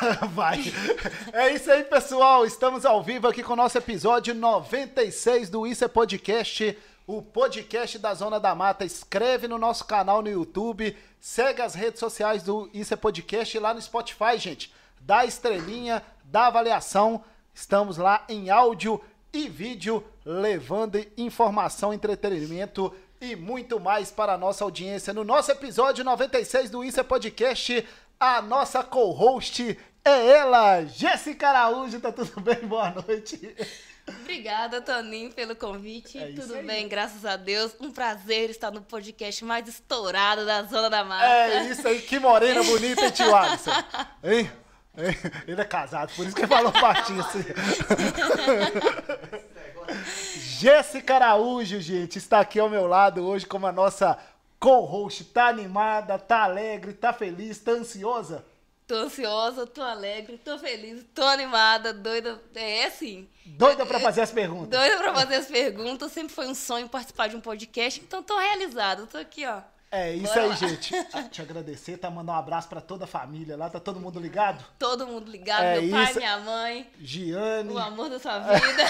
Vai. É isso aí, pessoal. Estamos ao vivo aqui com o nosso episódio 96 do Isso é Podcast, o podcast da Zona da Mata. Escreve no nosso canal no YouTube, segue as redes sociais do Isso é Podcast lá no Spotify, gente. Dá estrelinha, dá avaliação. Estamos lá em áudio e vídeo, levando informação, entretenimento e muito mais para a nossa audiência. No nosso episódio 96 do Isso é Podcast, a nossa co-host é ela, Jéssica Araújo. Tá tudo bem? Boa noite. Obrigada, Toninho, pelo convite. É tudo bem, graças a Deus. Um prazer estar no podcast mais estourado da Zona da Mata. É isso aí, que morena bonita, hein, tio Alisson? Hein? Ele é casado, por isso que ele falou baixinho assim. Jéssica Araújo, gente, está aqui ao meu lado hoje como a nossa co-host. Tá animada, tá alegre, tá feliz, tá ansiosa? Tô ansiosa, tô alegre, tô feliz, tô animada, doida. É assim. Doida para fazer as perguntas. Doida para fazer as perguntas. Sempre foi um sonho participar de um podcast, então tô realizada. Tô aqui, ó. É isso Bora aí, lá. gente. Te agradecer, tá? Mandar um abraço para toda a família lá. Tá todo mundo ligado? Todo mundo ligado. É meu pai, minha mãe. Giane. O amor da sua vida.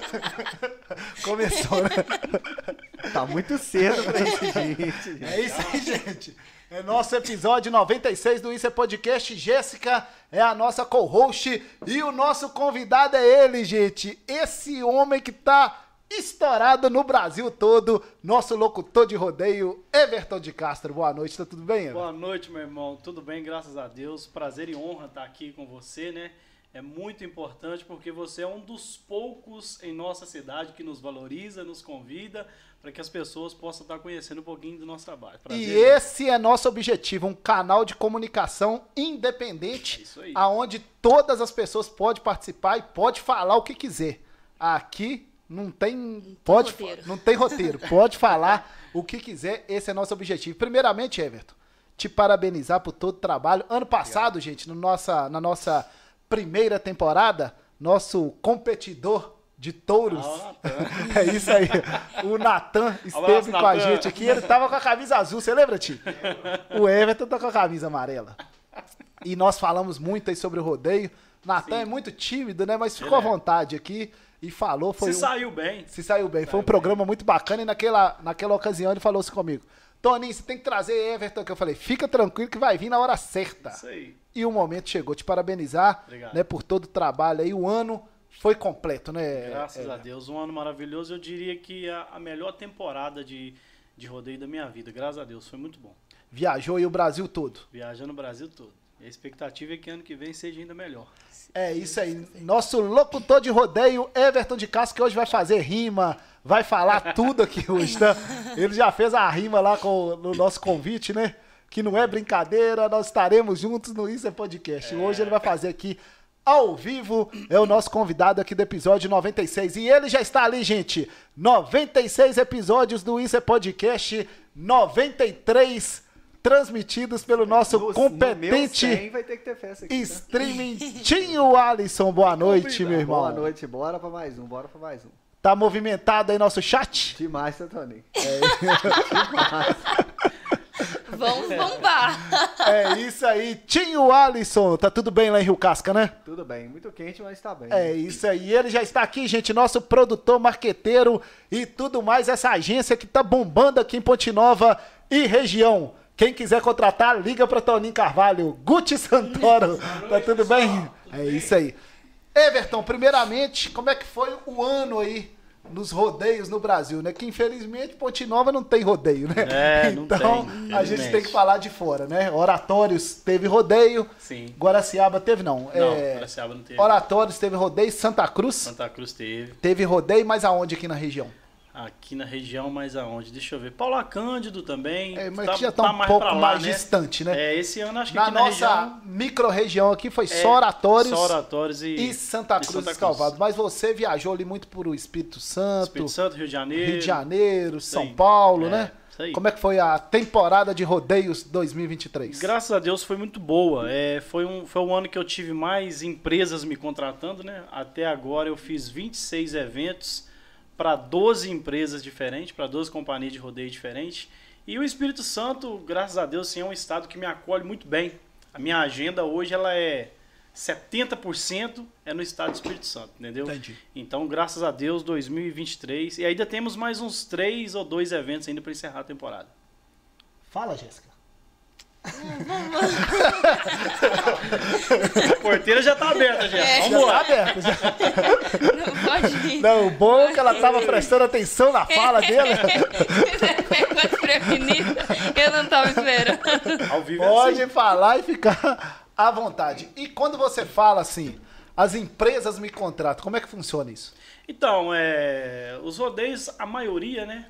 Começou, né? Tá muito cedo pra isso, gente. É isso aí, gente. É nosso episódio 96 do Isso é Podcast. Jéssica é a nossa co-host e o nosso convidado é ele, gente. Esse homem que tá estourado no Brasil todo, nosso locutor de rodeio, Everton de Castro. Boa noite, tá tudo bem, Everton? Boa noite, meu irmão. Tudo bem, graças a Deus. Prazer e honra estar aqui com você, né? É muito importante porque você é um dos poucos em nossa cidade que nos valoriza, nos convida para que as pessoas possam estar conhecendo um pouquinho do nosso trabalho. Prazer, e esse é nosso objetivo, um canal de comunicação independente, é aonde todas as pessoas podem participar e pode falar o que quiser. Aqui não tem, pode, tem não tem roteiro, pode falar o que quiser, esse é nosso objetivo. Primeiramente, Everton, te parabenizar por todo o trabalho. Ano passado, Obrigado. gente, no nossa, na nossa primeira temporada, nosso competidor de touros. Ah, é isso aí. O Natan esteve com a gente aqui. Ele tava com a camisa azul, você lembra, Ti? O Everton tá com a camisa amarela. E nós falamos muito aí sobre o rodeio. Natan é muito tímido, né? Mas ficou à é. vontade aqui e falou. Foi se um... saiu bem. Se saiu bem. Saiu foi um bem. programa muito bacana e naquela, naquela ocasião ele falou assim comigo. Toninho, você tem que trazer Everton, que eu falei, fica tranquilo que vai vir na hora certa. Isso aí. E o momento chegou. Te parabenizar né, por todo o trabalho aí. O ano foi completo, né? Graças é. a Deus, um ano maravilhoso. Eu diria que a, a melhor temporada de, de rodeio da minha vida. Graças a Deus, foi muito bom. Viajou e o Brasil todo? Viajando o Brasil todo. E a expectativa é que ano que vem seja ainda melhor. É isso aí. Nosso locutor de rodeio, Everton de Castro, que hoje vai fazer rima, vai falar tudo aqui hoje, tá? Ele já fez a rima lá com, no nosso convite, né? Que não é brincadeira, nós estaremos juntos no Isso é Podcast. É. Hoje ele vai fazer aqui ao vivo, é o nosso convidado aqui do episódio 96. E ele já está ali, gente. 96 episódios do Isso é Podcast, 93 transmitidos pelo nosso no, competente no vai ter que ter festa aqui, tá? streaming Tinho Alisson. Boa noite, meu irmão. Boa noite, bora para mais um, bora para mais um. Tá movimentado aí nosso chat? Demais, Tony? É. Demais. Vamos bombar. É isso aí. Tinho Alisson, tá tudo bem lá em Rio Casca, né? Tudo bem, muito quente, mas tá bem. É isso aí. Ele já está aqui, gente, nosso produtor, marqueteiro e tudo mais. Essa agência que tá bombando aqui em Ponte Nova e região. Quem quiser contratar, liga para Toninho Carvalho. Guti Santoro. tá tudo bem? É isso aí. Everton, primeiramente, como é que foi o ano aí nos rodeios no Brasil, né? Que infelizmente Ponte Nova não tem rodeio, né? É, então tem, a gente tem que falar de fora, né? Oratórios teve rodeio. Sim. Guaraciaba teve não. Não, é... Guaraciaba não teve. Oratórios teve rodeio, Santa Cruz. Santa Cruz teve. Teve rodeio, mas aonde aqui na região? Aqui na região, mas aonde? Deixa eu ver. Paula Cândido também. É, mas tá, já tá, tá um mais pouco lá, mais né? distante, né? É, esse ano acho que na aqui na nossa região... micro-região aqui foi é, só Oratórios, só Oratórios e, e Santa Cruz, e Santa Cruz. Calvados. Mas você viajou ali muito por o Espírito Santo. Espírito Santo, Rio de Janeiro. Rio de Janeiro, São Sim. Paulo, é, né? Como é que foi a temporada de rodeios 2023? Graças a Deus foi muito boa. É, foi, um, foi um ano que eu tive mais empresas me contratando, né? Até agora eu fiz 26 eventos para 12 empresas diferentes, para 12 companhias de rodeio diferentes. E o Espírito Santo, graças a Deus, sim, é um estado que me acolhe muito bem. A minha agenda hoje ela é 70% é no estado do Espírito Santo, entendeu? Entendi. Então, graças a Deus, 2023. E ainda temos mais uns três ou dois eventos ainda para encerrar a temporada. Fala, Jéssica. A porteira já tá aberta, já. É. Vamos Já tá lá. aberto. já. Não pode ir. Não, o bom é que ela tava prestando atenção na fala dele. Eu não tava esperando. Ao vivo é Pode assim. falar e ficar à vontade. E quando você fala assim, as empresas me contratam, como é que funciona isso? Então, é, os rodeios, a maioria, né?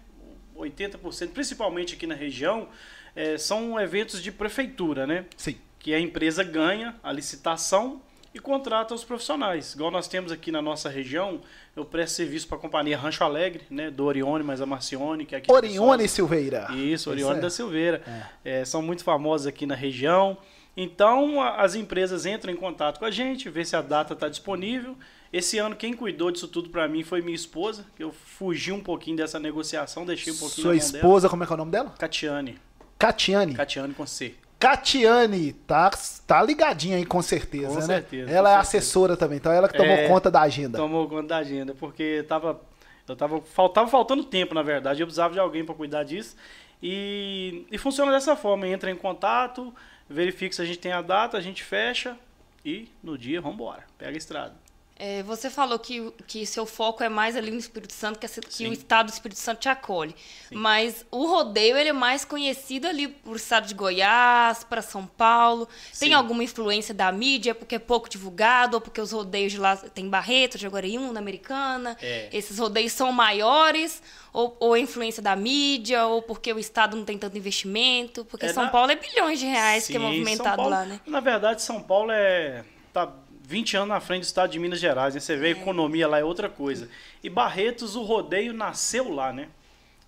80%, principalmente aqui na região, é, são eventos de prefeitura, né? Sim. que a empresa ganha a licitação e contrata os profissionais. Igual nós temos aqui na nossa região, eu presto serviço para a companhia Rancho Alegre, né, do Orione, mas a Marcione, que é aqui Orione. Silveira. Isso, Orione é. da Silveira. É, são muito famosos aqui na região. Então, a- as empresas entram em contato com a gente, vê se a data está disponível. Esse ano, quem cuidou disso tudo para mim foi minha esposa, que eu fugi um pouquinho dessa negociação, deixei um pouquinho Sua mão dela. esposa, como é que é o nome dela? Catiane. Catiane. Catiane com C. Catiane, tá, tá ligadinha aí com certeza, Com né? certeza, ela com é certeza. assessora também, então ela que tomou É, conta da agenda. Tomou conta da agenda, porque tava, eu tava, faltava faltando tempo, na verdade. Eu precisava de alguém para cuidar disso. E, e funciona dessa forma: entra em contato, verifica se a gente tem a data, a gente fecha e no dia vamos embora. Pega a estrada. É, você falou que, que seu foco é mais ali no Espírito Santo, que, que Sim. o estado do Espírito Santo te acolhe. Mas o rodeio ele é mais conhecido ali por estado de Goiás, para São Paulo. Tem Sim. alguma influência da mídia, porque é pouco divulgado, ou porque os rodeios de lá tem Barreto, Jaguariúna, Americana. É. Esses rodeios são maiores, ou, ou é influência da mídia, ou porque o estado não tem tanto investimento. Porque É São da- Paulo é bilhões de reais que é Sim, movimentado Paulo- lá, né? Na verdade, São Paulo é tá 20 anos na frente do estado de Minas Gerais, né? Você vê a economia lá é outra coisa. E Barretos, o rodeio nasceu lá, né?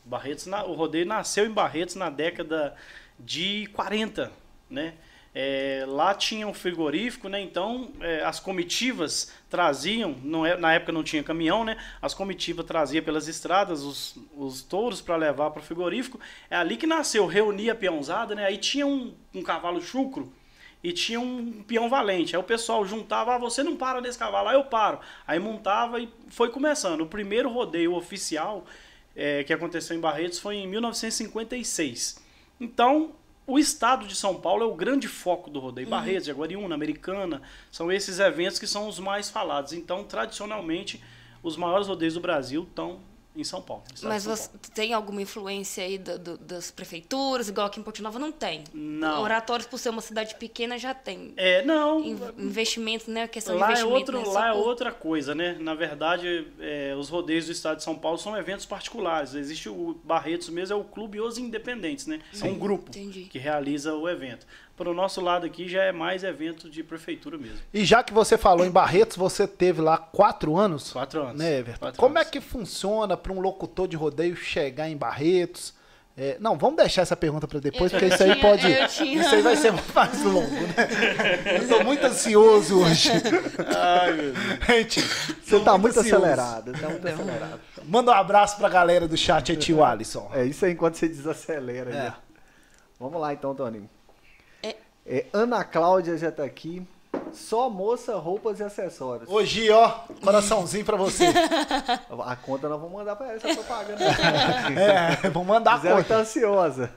Barretos, o rodeio nasceu em Barretos na década de 40, né? É, lá tinha um frigorífico, né? Então é, as comitivas traziam, não é, na época não tinha caminhão, né? As comitivas traziam pelas estradas os, os touros para levar para o frigorífico. É ali que nasceu, reunia a peãozada, né? Aí tinha um, um cavalo chucro e tinha um peão valente. Aí o pessoal juntava, ah, você não para nesse cavalo, aí eu paro. Aí montava e foi começando. O primeiro rodeio oficial é, que aconteceu em Barretos foi em 1956. Então, o estado de São Paulo é o grande foco do rodeio. Barretos, Jaguariúna, Americana, são esses eventos que são os mais falados. Então, tradicionalmente, os maiores rodeios do Brasil estão em São Paulo. Mas você Paulo. tem alguma influência aí do- do- das prefeituras, igual aqui em Porto Nova não tem? Não. Oratórios, por ser uma cidade pequena, já tem. É, não. In- Investimento, né? Questão Lá de é, investimento. outro, né? Lá é por- outra coisa, né? Na verdade, é, os rodeios do estado de São Paulo são eventos particulares. Existe o Barretos mesmo, é o Clube Os Independentes, né? É um grupo entendi. que realiza o evento. Para o nosso lado aqui já é mais evento de prefeitura mesmo. E já que você falou em Barretos, você teve lá quatro anos. Quatro anos. Né, Everton? Quatro Como anos. é que funciona para um locutor de rodeio chegar em Barretos? É, não, vamos deixar essa pergunta para depois, Eu- porque isso aí pode. Isso aí vai ser mais longo, né? Eu tô muito ansioso hoje. Ai, meu Deus. Gente, Você tá muito ansioso. acelerado, tá muito acelerado. Manda um abraço pra galera do chat aí, tio Alisson. É isso aí enquanto você desacelera. É. Vamos lá então, Toninho. É. É, Ana Cláudia já tá aqui. Só moça, roupas e acessórios. Hoje, ó, coraçãozinho pra você. A conta nós vamos mandar pra ela essa propaganda. É, vamos mandar a ela tá conta. ansiosa.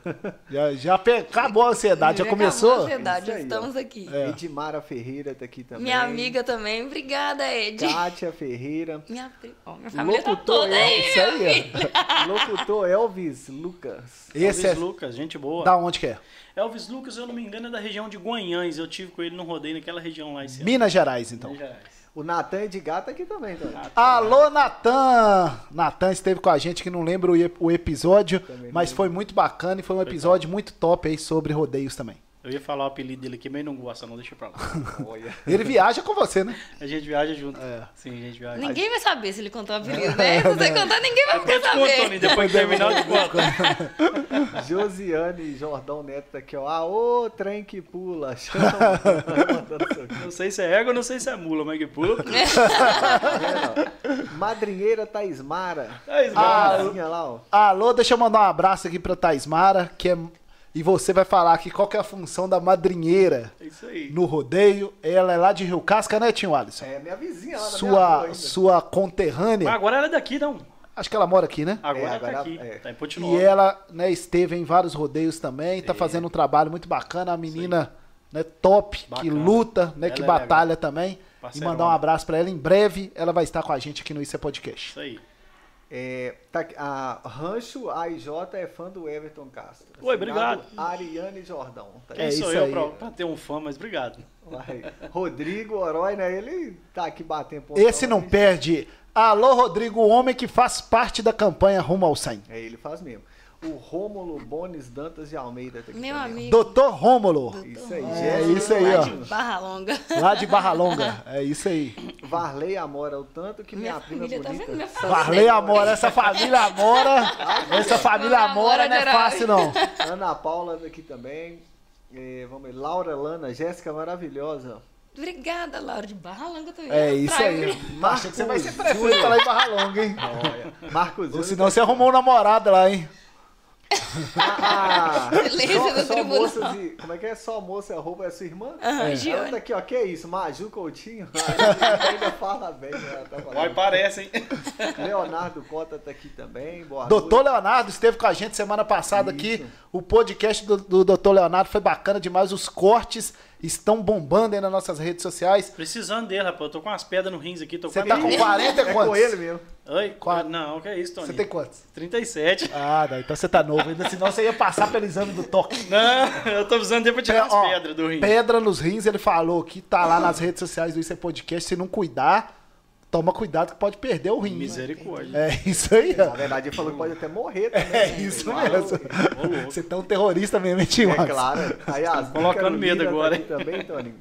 Já, já acabou a ansiedade, já Acabou começou? a ansiedade, Isso aí, estamos ó. aqui. É. Edmara Ferreira tá aqui também. Minha amiga também. Obrigada, Ed. Kátia Ferreira. Minha, ó, minha família tá Locutor toda aí. Elvis, meu aí, filho. ó. Locutor Elvis Lucas. Esse Elvis é Lucas, gente boa. da onde que é? Elvis Lucas, eu não me engano, é da região de Guanhães. Eu tive com ele no rodeio naquela região lá esse ano. Minas Gerais, então. Minas Gerais. O Natan Edgar tá aqui também, Toninho. Alô, Natan! Natan esteve com a gente, que não lembra o ep- o episódio, Também mas foi muito bacana e foi um episódio muito top aí sobre rodeios também. Eu ia falar o apelido dele aqui, mas ele não gosta, não, deixa pra lá. Ele viaja com você, né? A gente viaja junto. É. Sim, a gente viaja. Ninguém vai saber se ele contou o apelido, né? Se você contar, ninguém vai ficar eu te conto, Tony, depois que terminar eu te conto. Josiane Jordão Neto tá aqui, ó. Ah, ô, trem que pula. Não sei se é égua, não sei se é mula, mas que pula. Tá ó? Madrinheira Taismara. É isso, Ah, lá, ó. Alô, deixa eu mandar um abraço aqui pra Taismara, que é E você vai falar aqui qual que é a função da madrinheira É isso aí. no rodeio. Ela é lá de Rio Casca, né, Tio Alisson? É minha vizinha lá na minha rua Sua, ainda. sua Mas conterrânea. agora ela é daqui, não. Acho que ela mora aqui, né? Agora É, ela agora tá aqui. é. Tá em E Pontinova. ela né, esteve em vários rodeios também, tá fazendo um trabalho muito bacana. A menina né, top, que Bacana. luta, né, Ela que é batalha também. E Parceirona. mandar um abraço pra ela. Em breve ela vai estar com a gente aqui no Isso é Podcast. Isso aí. É, tá a Rancho AIJ é fã do Everton Castro. Oi, obrigado. Ariane Jordão. Tá Quem É sou isso eu pra, pra ter um fã, mas obrigado. Vai. Rodrigo Oroy, né? Ele tá aqui batendo ponto. Esse não perde. Alô, Rodrigo, o homem que faz parte da campanha Rumo ao 100. É, ele faz mesmo. O Rômulo Bones Dantas de Almeida tá aqui Meu também. amigo. Doutor Rômulo, Isso aí, É Jéssica isso aí, ó. Lá de Barra Longa. lá de Barra Longa. É isso aí. Varley Amora, o tanto que minha, Minha prima tá bonita. vendo? Minha família. Varley Amora, essa família Amora. Essa família Amora não é fácil, não. Ana Paula daqui também. É, vamos ver, Laura Lana, Jéssica maravilhosa. Obrigada, Laura de Barra Longa também. É isso aí. Marcos Achei que você vai ser prefeito lá em Barra Longa, hein? Olha, Marcos Ou senão você arrumou um namorado lá, hein? Ah, Silêncio só, do só tribunal. moças e. Como é que é? Só moça e roupa é sua irmã? Ela Giane. tá aqui, ó. Que é isso? Maju Coutinho? Ainda fala bem, né? Tá. Vai, parece, hein? Leonardo Cota tá aqui também. Boa Doutor noite. Leonardo esteve com a gente semana passada aqui. Isso. O podcast do, do Doutor Leonardo foi bacana demais. Os cortes estão bombando aí nas nossas redes sociais. Precisando dele, rapaz. Eu tô com umas pedras no rins aqui. Tô Você com tá com 40 e É quantos? com ele mesmo. Oi? Qua- Não, que é isso, Tony? Você tem quantos? 37. Ah, não, então você tá novo ainda, senão você ia passar pelo exame do toque. Não, eu tô precisando dele pra tirar as Ó, pedras do rim. Pedra nos rins, ele falou que tá lá nas redes sociais do Isso é Podcast. Se não cuidar, toma cuidado que pode perder o rim. Misericórdia. É isso aí, Na verdade, ele falou que pode até morrer também. É né? isso mesmo. Ô. Você tá um terrorista mesmo, hein, tio? É claro. Aí, a Colocando medo tá agora, aqui também, Tony.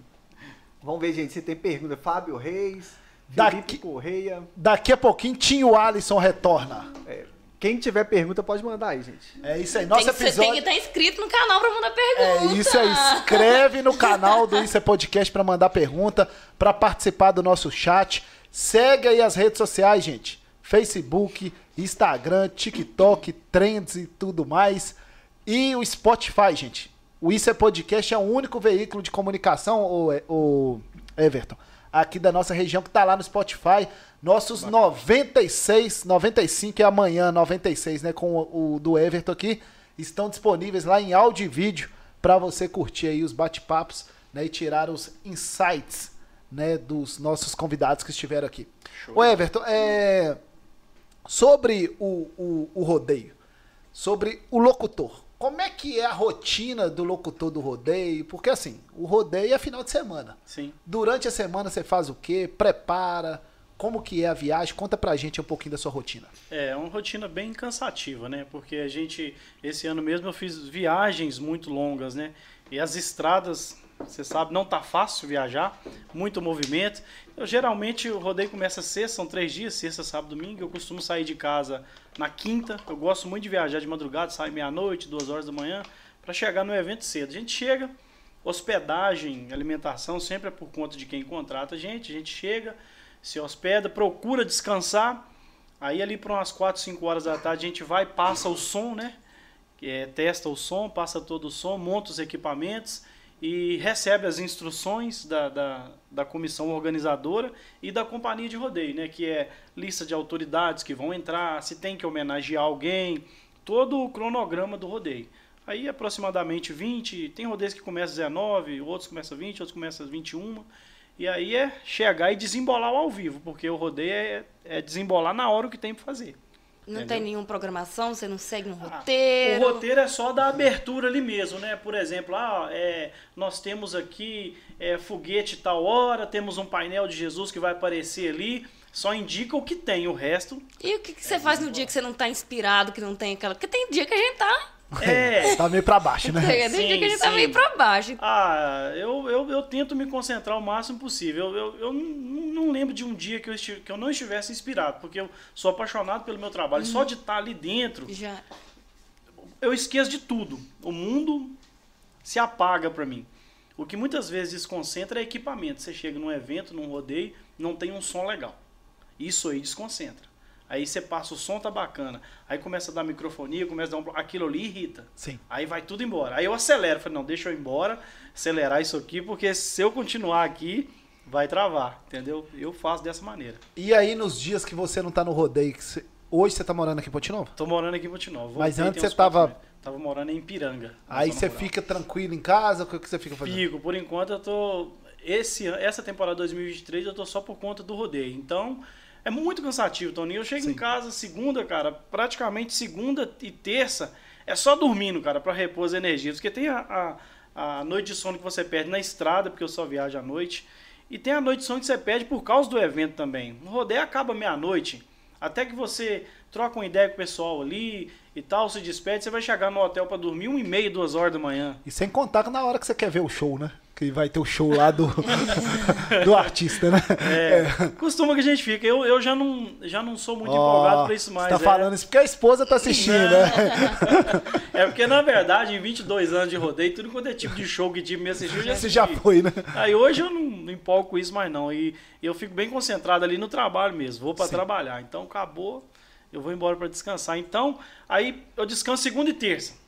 Vamos ver, gente, se tem pergunta. Fábio Reis, Daqui- Felipe Correia. Daqui a pouquinho, Tio Alisson retorna. É, quem tiver pergunta pode mandar aí, gente. É isso aí. Tem Nosso que, você tem que episódio. estar inscrito no canal pra mandar É pergunta. isso aí. Inscreve no canal do Isso é Podcast pra mandar pergunta, pra participar do nosso chat. Segue aí as redes sociais, gente. Facebook, Instagram, TikTok, Trends e tudo mais. E o Spotify, gente. O Isso é Podcast é o único veículo de comunicação, o, o Everton, aqui da nossa região que tá lá no Spotify. Nossos 96, 95 é amanhã, 96, né? Com o, o do Everton aqui. Estão disponíveis lá em áudio e vídeo para você curtir aí os bate-papos né, e tirar os insights né, dos nossos convidados que estiveram aqui. Ô Everton, é, sobre o, o, o rodeio, sobre o locutor. Como é que é a rotina do locutor do rodeio? Porque assim, o rodeio é final de semana. Sim. Durante a semana você faz o quê? Prepara? Como que é a viagem? Conta pra gente um pouquinho da sua rotina. É uma rotina bem cansativa, né? Porque a gente, esse ano mesmo, eu fiz viagens muito longas, né? E as estradas, você sabe, não tá fácil viajar, muito movimento. Eu, geralmente o rodeio começa sexta, são três dias, sexta, sábado, domingo. Eu costumo sair de casa na quinta. Eu gosto muito de viajar de madrugada, sair meia-noite, duas horas da manhã, para chegar no evento cedo. A gente chega, hospedagem, alimentação, sempre é por conta de quem contrata a gente. A gente chega, se hospeda, procura descansar. Aí ali para umas 4, 5 horas da tarde a gente vai, passa o som, né? É, testa o som, passa todo o som, monta os equipamentos e recebe as instruções da, da, da comissão organizadora e da companhia de rodeio, né? Que é lista de autoridades que vão entrar, se tem que homenagear alguém, todo o cronograma do rodeio. Aí aproximadamente 20, tem rodeios que começam 19, outros começam 20, outros começam 21. E aí é chegar e desembolar ao vivo, porque o rodeio é, é desembolar na hora o que tem para fazer. Não Entendeu? tem nenhuma programação, você não segue um Ah, roteiro. O roteiro é só da abertura ali mesmo, né? Por exemplo, ah, é, nós temos aqui é, foguete tal hora, temos um painel de Jesus que vai aparecer ali, só indica o que tem, o resto E o que, que você faz no dia que você não tá inspirado, que não tem aquela. Porque tem dia que a gente tá. É. Tá meio pra baixo, né? Sim, que a gente tá meio pra baixo. Ah, eu, eu, eu tento me concentrar o máximo possível. Eu, eu, eu não, não lembro de um dia que eu, estive, que eu não estivesse inspirado, porque eu sou apaixonado pelo meu trabalho. Só de estar ali dentro, Já. eu esqueço de tudo. O mundo se apaga para mim. O que muitas vezes desconcentra é equipamento. Você chega num evento, num rodeio, não tem um som legal. Isso aí desconcentra. Aí você passa, o som tá bacana. Aí começa a dar microfonia, começa a dar um... Aquilo ali irrita. Sim. Aí vai tudo embora. Aí eu acelero. Falei, não, deixa eu ir embora, acelerar isso aqui, porque se eu continuar aqui, vai travar, entendeu? Eu faço dessa maneira. E aí, nos dias que você não tá no rodeio, você- hoje você tá morando aqui em Ponte Nova? Tô morando aqui em Ponte Nova. Mas antes você tava- meses. Tava morando em Piranga. Aí você rural. fica tranquilo em casa? O que você fica fazendo? Fico, por enquanto eu tô. Esse, essa temporada 2023 eu tô só por conta do rodeio. Então, é muito cansativo, Toninho. Eu chego Sim. em casa segunda, cara, praticamente segunda e terça, é só dormindo, cara, pra repor as energias. Porque tem a, a, a noite de sono que você perde na estrada, porque eu só viajo à noite. E tem a noite de sono que você perde por causa do evento também. O rodeio acaba meia-noite. Até que você troca uma ideia com o pessoal ali e tal, se despede, você vai chegar no hotel pra dormir uma e meia, duas horas da manhã. E sem contar que na hora que você quer ver o show, né? Que vai ter o show lá do, do artista, né? É, costuma que a gente fica. Eu, eu já, não, já não sou muito Ó, empolgado pra isso mais. Você tá é. falando isso porque a esposa tá assistindo, né? É porque, na verdade, em 22 anos de rodeio, tudo quanto é tipo de show que time me assistiu, já Você já foi, né? Aí hoje eu não, não empolgo com isso mais não. E eu fico bem concentrado ali no trabalho mesmo. Vou pra Sim. trabalhar. Então acabou, eu vou embora pra descansar. Então, aí eu descanso segunda e terça.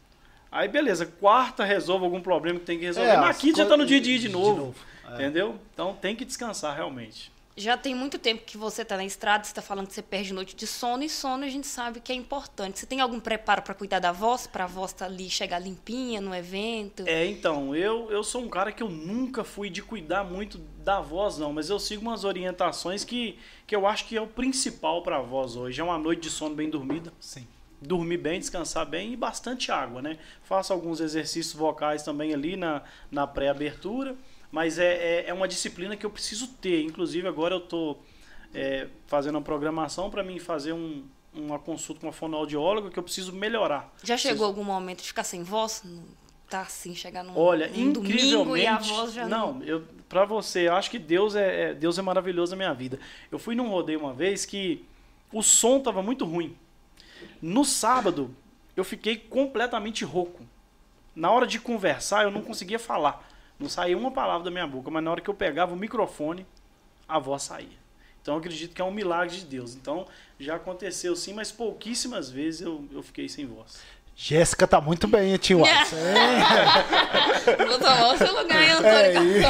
Aí beleza, quarta resolvo algum problema que tem que resolver. É, Na as quinta já tá coisas no dia de ir de de novo. novo, é. Entendeu? Então tem que descansar realmente. Já tem muito tempo que você está na estrada, você está falando que você perde noite de sono, e sono a gente sabe que é importante. Você tem algum preparo para cuidar da voz, para a voz estar ali, chegar limpinha no evento? É, então, eu, eu sou um cara que eu nunca fui de cuidar muito da voz, não, mas eu sigo umas orientações que, que eu acho que é o principal para a voz hoje. É uma noite de sono bem dormida, Sim. Dormir bem, descansar bem e bastante água, né? Faço alguns exercícios vocais também ali na, na pré-abertura, mas é, é, é uma disciplina que eu preciso ter. Inclusive, agora eu estou fazendo uma programação para mim fazer um, uma consulta com uma fonoaudióloga que eu preciso melhorar. Já Preciso- chegou algum momento de ficar sem voz? Tá assim, chegar num, Olha, num domingo incrivelmente. e a voz já não. não, eu para você, eu acho que Deus é, é- Deus é maravilhoso na minha vida. Eu fui num rodeio uma vez que o som tava muito ruim. No sábado, eu fiquei completamente rouco. Na hora de conversar, eu não conseguia falar. Não saía uma palavra da minha boca, mas na hora que eu pegava o microfone, a voz saía. Então eu acredito que é um milagre de Deus. Então já aconteceu sim, mas pouquíssimas vezes eu, eu fiquei sem voz. Jéssica tá muito bem, hein, tio Watson? Vou tomar o seu lugar, hein, É Antônio? isso.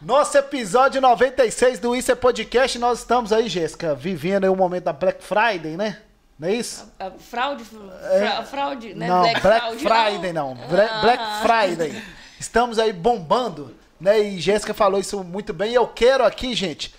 Nosso episódio 96 do Isso é Podcast, nós estamos aí, Jéssica, vivendo aí o momento da Black Friday, né? Não é isso? A fraude, fra- fraude, né? não, Black, Fraud, Friday não. Bra- Ah. Black Friday. Estamos aí bombando, né? E Jéssica falou isso muito bem. E eu quero aqui, gente,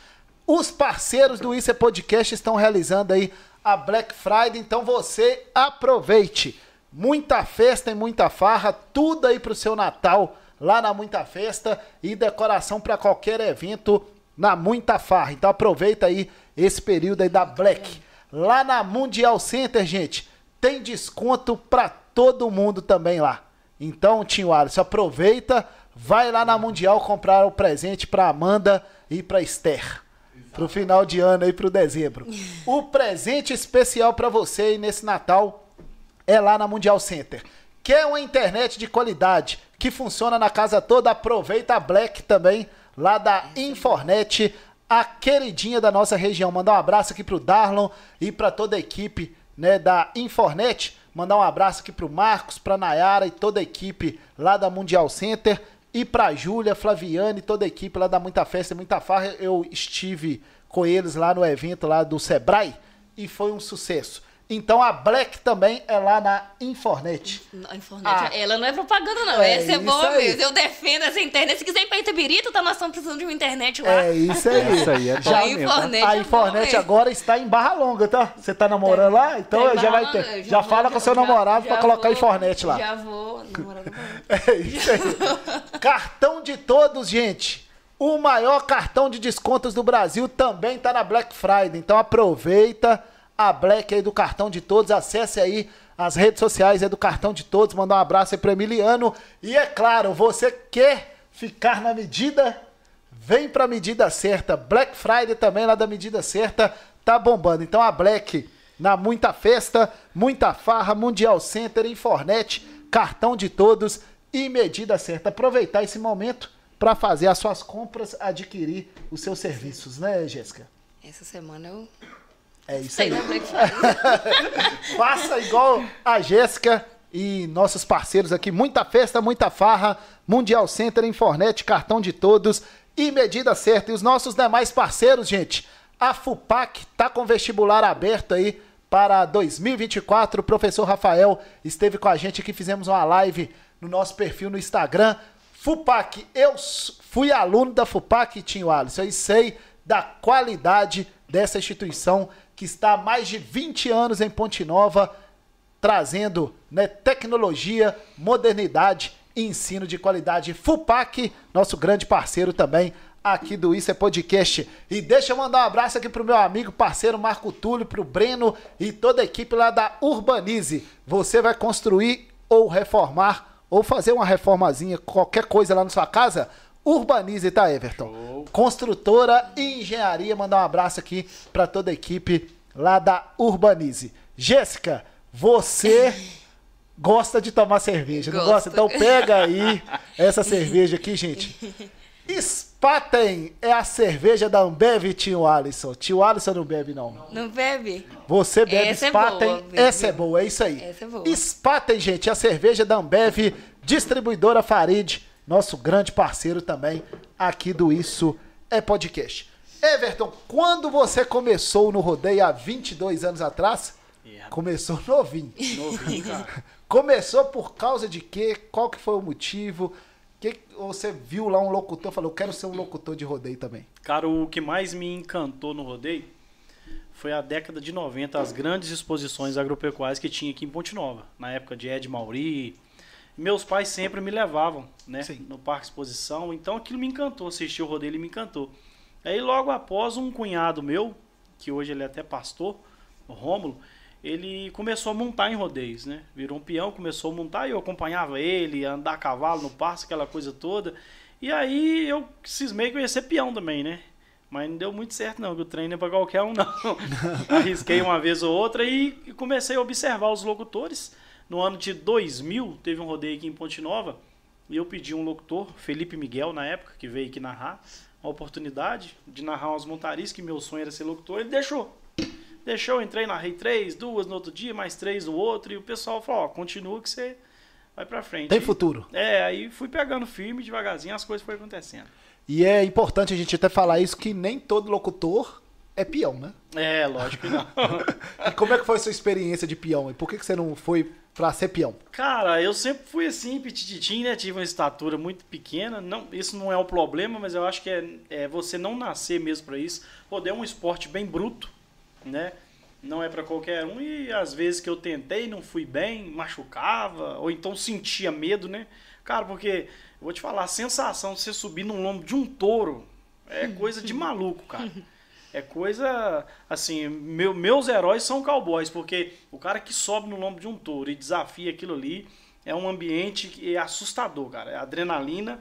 os parceiros do Isso é Podcast estão realizando aí a Black Friday, então você aproveite. Muita festa e muita farra, tudo aí pro seu Natal lá na Muita Festa e decoração para qualquer evento na Muita Farra. Então aproveita aí esse período aí da Black. Lá na Mundial Center, gente, tem desconto para todo mundo também lá. Então, Tio Alisson, aproveita, vai lá na Mundial comprar o presente para Amanda e para Esther. Pro final de ano aí, pro dezembro. O presente especial para você aí nesse Natal é lá na Mundial Center. Quer uma internet de qualidade que funciona na casa toda? Aproveita a Black também, lá da Infornet, a queridinha da nossa região. Mandar um abraço aqui pro Darlon e para toda a equipe né, da Infornet. Mandar um abraço aqui pro Marcos, pra Nayara e toda a equipe lá da Mundial Center. E pra Júlia, Flaviane e toda a equipe lá da Muita Festa Muita Farra. Eu estive com eles lá no evento lá do Sebrae e foi um sucesso. Então a Black também é lá na Infornet. A internet, Ah. ela não é propaganda, não. É Essa é boa aí. mesmo. Eu defendo essa internet. Se quiser ir pra Itabirito, tá? Nós estamos precisando de uma internet lá. É isso aí. Isso aí é Já- tá? Infornet a é Infornet bom, agora está em Barra Longa, tá? Você tá namorando lá? Então Tem já vai ter. Longa, Já, vou- fala com seu já- namorado já pra colocar vou- Infornet lá. Já vou. namorado. É isso aí. cartão de todos, gente. O maior cartão de descontos do Brasil também tá na Black Friday. Então aproveita a Black aí do cartão de todos. Acesse aí as redes sociais aí do cartão de todos. Mandar um abraço aí pro Emiliano. E é claro, você quer ficar na medida? Vem pra medida certa. Black Friday também lá da medida certa tá bombando. Então a Black na muita festa, muita farra, Mundial Center, Infornet, cartão de todos e medida certa. Aproveitar esse momento para fazer as suas compras, adquirir os seus serviços, né, Jéssica? Essa semana eu É isso aí. faz. Faça igual a Jéssica e nossos parceiros aqui. Muita festa, muita farra. Mundial Center, Infornet, cartão de todos e medida certa. E os nossos demais parceiros, gente. A FUPAC tá com vestibular aberto aí para 2024. O professor Rafael esteve com a gente aqui, fizemos uma live no nosso perfil no Instagram. FUPAC, eu fui aluno da FUPAC, Tinho Alisson, e sei da qualidade dessa instituição que está há mais de 20 anos em Ponte Nova, trazendo né, tecnologia, modernidade e ensino de qualidade. FUPAC, nosso grande parceiro também aqui do Isso é Podcast. E deixa eu mandar um abraço aqui pro meu amigo, parceiro Marco Túlio, pro Breno e toda a equipe lá da Urbanize. Você vai construir ou reformar ou fazer uma reformazinha, qualquer coisa lá na sua casa? Urbanize, tá, Everton? Construtora e engenharia. Mandar um abraço aqui para toda a equipe lá da Urbanize. Jéssica, você gosta de tomar cerveja, não gosta? Gosto. Então pega aí essa cerveja aqui, gente. Spaten é a cerveja da Ambev, tio Alisson. Tio Alisson não bebe, não. Não bebe? Você bebe Essa é Spaten, boa, bebe. essa é boa, é isso aí. Essa é boa. Spaten, gente, a cerveja da Ambev, distribuidora Farid, nosso grande parceiro também aqui do Isso é Podcast. Everton, quando você começou no rodeio há 22 anos atrás, Yeah. começou novinho. Novinho, cara. Começou por causa de quê? Qual que foi o motivo? Que você viu lá um locutor e falou, eu quero ser um locutor de rodeio também. Cara, o que mais me encantou no rodeio foi a década de 90, as grandes exposições agropecuárias que tinha aqui em Ponte Nova, na época de Ed Mauri. Meus pais sempre me levavam, né, Sim. no Parque Exposição, então aquilo me encantou, assistir o rodeio me encantou. Aí logo após um cunhado meu, que hoje ele é até pastor, o Rômulo, ele começou a montar em rodeios, né? Virou um peão, começou a montar e eu acompanhava ele, a andar a cavalo no passo, aquela coisa toda. E aí eu cismei que eu ia ser peão também, né? Mas não deu muito certo não, que o treino é pra qualquer um não. Arrisquei uma vez ou outra e comecei a observar os locutores. No ano de 2000, teve um rodeio aqui em Ponte Nova e eu pedi um locutor, Felipe Miguel na época, que veio aqui narrar, uma oportunidade de narrar umas montarias, que meu sonho era ser locutor, ele deixou. Deixou, entrei, narrei três, duas no outro dia, mais três no outro, e o pessoal falou, ó, continua que você vai pra frente. Tem E- futuro. É, aí fui pegando firme, devagarzinho, as coisas foram acontecendo. E é importante a gente até falar isso, que nem todo locutor é peão, né? É, lógico que não. E como é que foi a sua experiência de peão? E por que, que você não foi pra ser peão? Cara, eu sempre fui assim, petititinho, né? Tive uma estatura muito pequena. Não, isso não é o problema, mas eu acho que é, é você não nascer mesmo pra isso. Rodeio é um esporte bem bruto, né? Não é pra qualquer um. E às vezes que eu tentei, não fui bem, machucava, ou então sentia medo, né? Cara, porque, eu vou te falar, a sensação de você subir num lombo de um touro é coisa de maluco, cara. É coisa. Assim, meu- meus heróis são cowboys, porque o cara que sobe no lombo de um touro e desafia aquilo ali é um ambiente que é assustador, cara. É adrenalina.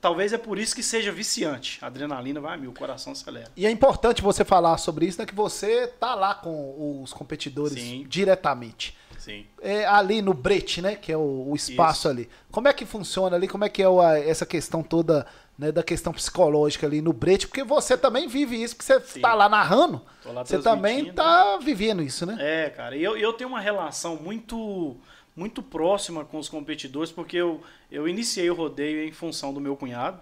Talvez é por isso que seja viciante. A adrenalina vai mil, o coração acelera. E é importante você falar sobre isso, né? Que você tá lá com os competidores Sim. diretamente. Sim. É ali no brete, né? Que é o, o espaço Isso. ali. Como é que funciona ali? Como é que é o- a- essa questão toda, né? Da questão psicológica ali no brete? Porque você também vive isso, porque você Sim. tá lá narrando. Lá Você também transmitindo, tá vivendo isso, né? É, cara, e eu, eu tenho uma relação muito muito próxima com os competidores, porque eu, eu iniciei o rodeio em função do meu cunhado.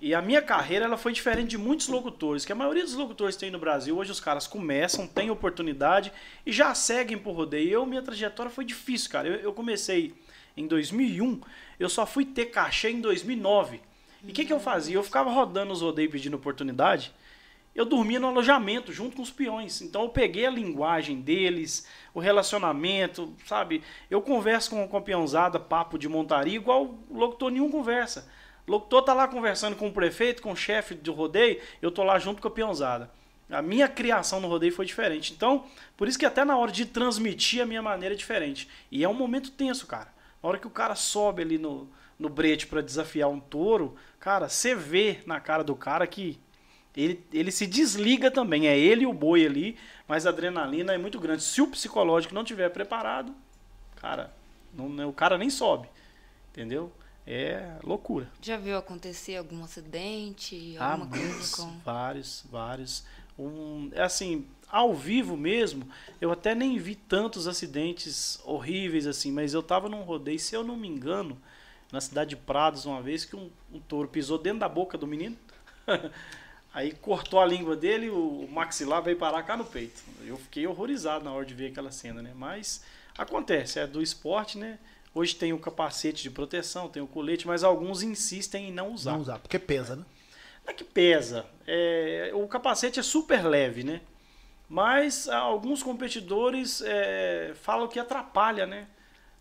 E a minha carreira ela foi diferente de muitos locutores, que a maioria dos locutores tem no Brasil, hoje os caras começam, têm oportunidade e já seguem por rodeio. Eu, minha trajetória foi difícil, cara. Eu, eu comecei em 2001, eu só fui ter cachê em 2009. E o que, que eu fazia? Eu ficava rodando os rodeios pedindo oportunidade eu dormia no alojamento junto com os peões. Então eu peguei a linguagem deles, o relacionamento, sabe? Eu converso com, com a peãozada, papo de montaria, igual o locutor nenhum conversa. O locutor tá lá conversando com o prefeito, com o chefe do rodeio, eu tô lá junto com a peãozada. A minha criação no rodeio foi diferente. Então, por isso que até na hora de transmitir a minha maneira é diferente. E é um momento tenso, cara. Na hora que o cara sobe ali no, no brete para desafiar um touro, cara, você vê na cara do cara que ele, ele se desliga também. É ele e o boi ali, mas a adrenalina é muito grande. Se o psicológico não tiver preparado, cara, não- o cara nem sobe. Entendeu? É loucura. Já viu acontecer algum acidente, Ah, alguma coisa muitos, com... vários, vários. Um, é assim, ao vivo mesmo, eu até nem vi tantos acidentes horríveis assim, mas eu tava num rodeio, se eu não me engano, na cidade de Prados uma vez, que um, um touro pisou dentro da boca do menino. Aí cortou a língua dele, o maxilar veio parar cá no peito. Eu fiquei horrorizado na hora de ver aquela cena, né? Mas acontece, é do esporte, né? Hoje tem o capacete de proteção, tem o colete, mas alguns insistem em não usar. Não usar, porque pesa, né? Não é que pesa. É, o capacete é super leve, né? Mas alguns competidores é, falam que atrapalha, né?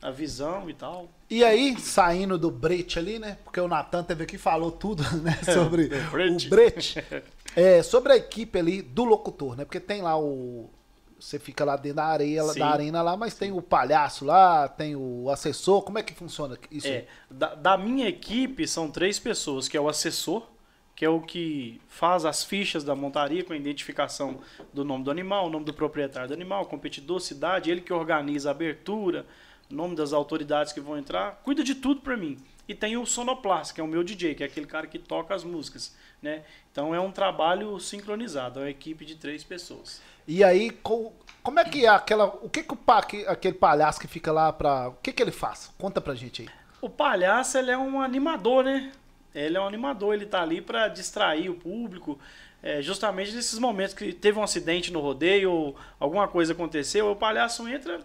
A visão e tal. E aí, saindo do brete ali, né? Porque o Natan teve aqui falou tudo, né? Sobre o brete. É, sobre a equipe ali do locutor, né? Porque tem lá o. Você fica lá dentro da areia, Sim. da arena lá, mas Sim. tem o palhaço lá, tem o assessor. Como é que funciona isso? É, da, da minha equipe são três pessoas, que é o assessor, que é o que faz as fichas da montaria com a identificação do nome do animal, o nome do proprietário do animal, competidor, cidade, ele que organiza a abertura, nome das autoridades que vão entrar, cuida de tudo para mim. E tem o sonoplasta, que é o meu DJ, que é aquele cara que toca as músicas, né? Então é um trabalho sincronizado, é uma equipe de três pessoas. E aí, como é que é aquela, o que que o aquele palhaço que fica lá para, o que que ele faz? Conta pra gente aí. O palhaço, ele é um animador, né? Ele é um animador, ele tá ali para distrair o público. É, justamente nesses momentos que teve um acidente no rodeio ou alguma coisa aconteceu, o palhaço entra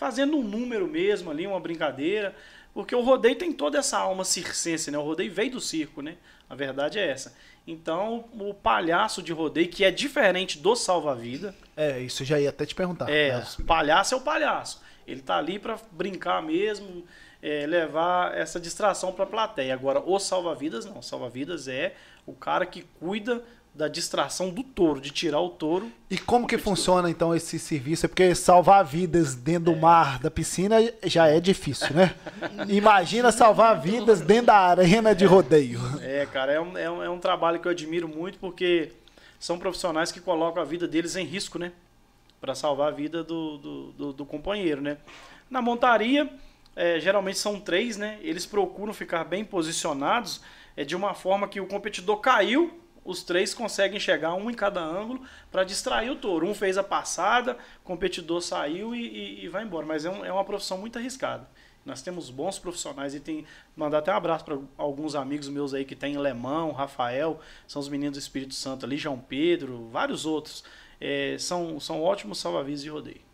fazendo um número mesmo ali, uma brincadeira. Porque o rodeio tem toda essa alma circense, né? O rodeio veio do circo, né? A verdade é essa. Então, o palhaço de rodeio, que é diferente do salva-vida. É, isso já ia até te perguntar. É, é. o palhaço é o palhaço. Ele tá ali para brincar mesmo, é, levar essa distração para a plateia. Agora, o salva-vidas não. O salva-vidas é o cara que cuida da distração do touro, de tirar o touro. E como que funciona então esse serviço? É porque salvar vidas dentro do mar, da piscina, já é difícil, né? Imagina salvar vidas dentro da arena de rodeio. É, cara, é um, é um, é um trabalho que eu admiro muito porque são profissionais que colocam a vida deles em risco, né? Para salvar a vida do, do, do, do companheiro, né? Na montaria, é, geralmente são três, né? Eles procuram ficar bem posicionados é, de uma forma que o competidor caiu, os três conseguem chegar um em cada ângulo para distrair o touro. Um fez a passada, o competidor saiu e, e, e vai embora. Mas é, um, é, uma profissão muito arriscada. Nós temos bons profissionais e tem mandar até um abraço para alguns amigos meus aí que tem Lemão, Rafael, são os meninos do Espírito Santo ali, João Pedro, vários outros. É, são, são ótimos salva-vidas de rodeio.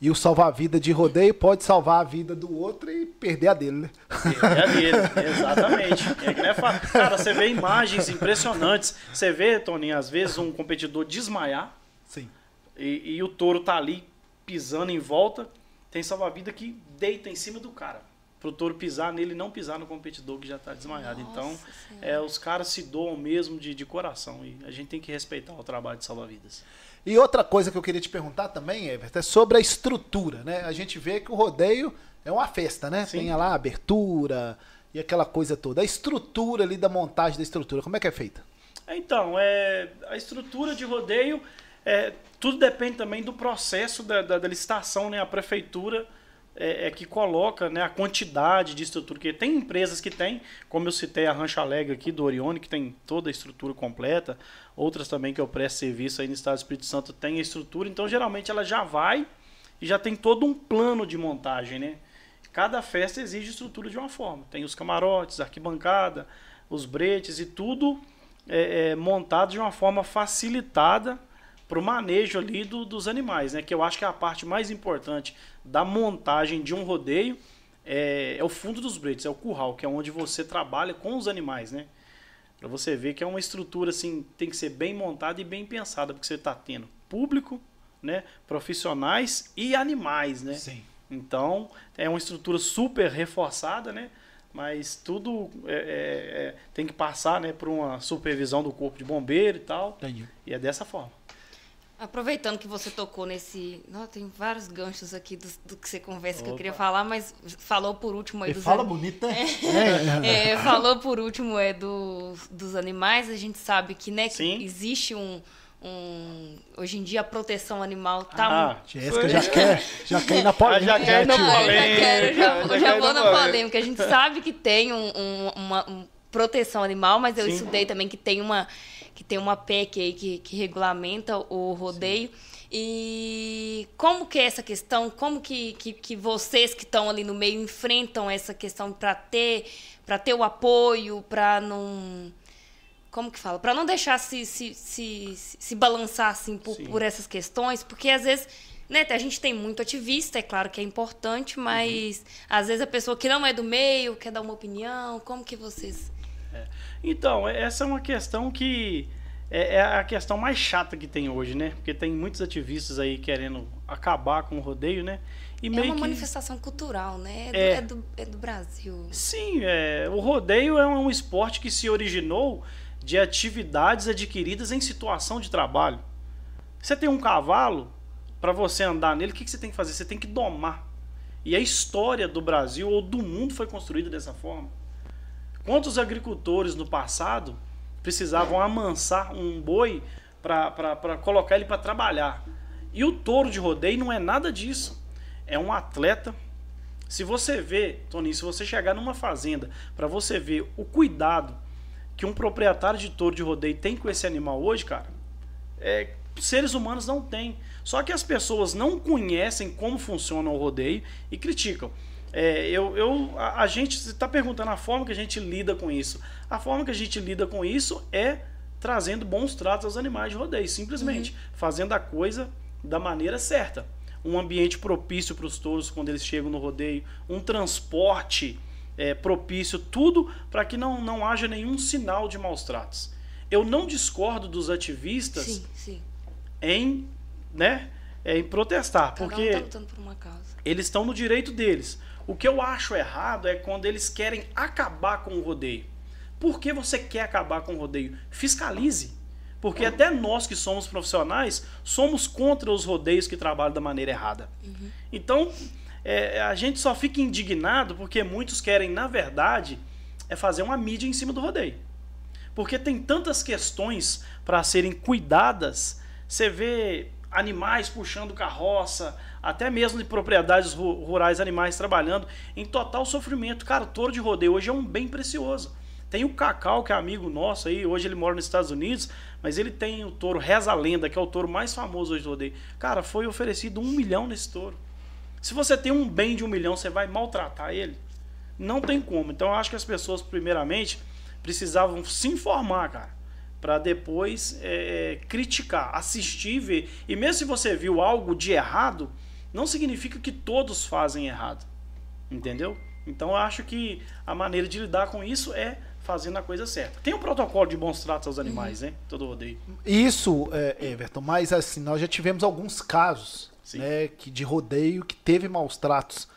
E o salvar-vida de rodeio pode salvar a vida do outro e perder a dele, né? Perder a dele, exatamente. É cara, você vê imagens impressionantes. Você vê, Toninho, às vezes um competidor desmaiar. Sim. E, e o touro tá ali pisando em volta. Tem salva-vida que deita em cima do cara. Pro touro pisar nele e não pisar no competidor que já tá desmaiado. Nossa então, é, os caras se doam mesmo de, de coração. E a gente tem que respeitar o trabalho de salva-vidas. E outra coisa que eu queria te perguntar também, Everton, é sobre a estrutura, né? A gente vê que o rodeio é uma festa, né? Sim. Tem lá a abertura e aquela coisa toda. A estrutura ali da montagem da estrutura, como é que é feita? Então, é, a estrutura de rodeio, é, tudo depende também do processo da, da, da licitação, né? A prefeitura é, é, que coloca né, a quantidade de estrutura. Porque tem empresas que têm, como eu citei a Rancha Alegre aqui do Orione, que tem toda a estrutura completa. Outras também que eu presto serviço aí no Estado do Espírito Santo tem a estrutura. Então, geralmente, ela já vai e já tem todo um plano de montagem, né? Cada festa exige estrutura de uma forma. Tem os camarotes, arquibancada, os bretes e tudo é, é, montado de uma forma facilitada para o manejo ali do, dos animais, né? Que eu acho que é a parte mais importante da montagem de um rodeio é, é o fundo dos bretes, é o curral, que é onde você trabalha com os animais, né? Para você ver que é uma estrutura assim, tem que ser bem montada e bem pensada, porque você está tendo público, né, profissionais e animais, né? Sim. Então, é uma estrutura super reforçada, né? Mas tudo é, é, é tem que passar né, por uma supervisão do corpo de bombeiro e tal. Entendi. E é dessa forma. Aproveitando que você tocou nesse. Não, tem vários ganchos aqui do, do que você conversa Opa. que eu queria falar, mas falou por último aí dos Fala bonita. É, é, falou por último é do, dos animais. A gente sabe que, né, que existe um, um. Hoje em dia a proteção animal tá ah. Jéssica já quer, já quer ir na polêmica. Já quer na polêmica. Já, já, já vou na polêmica. A gente sabe que tem um, um, uma um proteção animal, mas eu Sim. estudei também que tem uma que tem uma PEC aí que, que regulamenta o rodeio. Sim. E como que é essa questão? Como que, que, que vocês que estão ali no meio enfrentam essa questão para ter para ter o apoio, para não como que fala? Para não deixar se, se, se, se balançar assim por, por essas questões, porque às vezes né, a gente tem muito ativista, é claro que é importante, mas uhum. às vezes a pessoa que não é do meio quer dar uma opinião. Como que vocês. É. Então, essa é uma questão que é, é, a questão mais chata que tem hoje, né? Porque tem muitos ativistas aí querendo acabar com o rodeio, né? E é uma que... manifestação cultural, né? É, é, do, é do Brasil. Sim, é, o rodeio é um esporte que se originou de atividades adquiridas em situação de trabalho. Você tem um cavalo, para você andar nele, o que, que você tem que fazer? Você tem que domar. E a história do Brasil ou do mundo foi construída dessa forma. Quantos agricultores no passado precisavam amansar um boi para colocar ele para trabalhar? E o touro de rodeio não é nada disso. É um atleta. Se você vê, Toninho, se você chegar numa fazenda para você ver o cuidado que um proprietário de touro de rodeio tem com esse animal hoje, cara, é, seres humanos não têm. Só que as pessoas não conhecem como funciona o rodeio e criticam. É, eu, eu, a, a gente está perguntando a forma que a gente lida com isso. A forma que a gente lida com isso é trazendo bons tratos aos animais de rodeio, simplesmente uhum. fazendo a coisa da maneira certa. Um ambiente propício para os touros quando eles chegam no rodeio, um transporte é, propício, tudo para que não, não haja nenhum sinal de maus tratos. Eu não discordo dos ativistas sim, sim. em, né, é, em protestar, Cada porque um tá eles estão no direito deles. O que eu acho errado é quando eles querem acabar com o rodeio. Por que você quer acabar com o rodeio? Fiscalize. Porque até nós que somos profissionais somos contra os rodeios que trabalham da maneira errada. Uhum. Então, é, a gente só fica indignado porque muitos querem, na verdade, é fazer uma mídia em cima do rodeio. Porque tem tantas questões para serem cuidadas. Você vê animais puxando carroça, até mesmo de propriedades rurais, animais trabalhando em total sofrimento. Cara, o touro de rodeio hoje é um bem precioso. Tem o Cacau, que é amigo nosso aí, hoje ele mora nos Estados Unidos, mas ele tem o touro Reza Lenda, que é o touro mais famoso hoje do rodeio. Cara, foi oferecido um milhão nesse touro. Se você tem um bem de um milhão, você vai maltratar ele? Não tem como. Então eu acho que as pessoas, primeiramente, precisavam se informar, cara, para depois é, criticar, assistir ver. E mesmo se você viu algo de errado, não significa que todos fazem errado. Entendeu? Então eu acho que a maneira de lidar com isso é fazendo a coisa certa. Tem um protocolo de bons tratos aos animais, uhum. né? Todo rodeio. Isso, é, Everton, mas assim, nós já tivemos alguns casos né, que de rodeio que teve maus tratos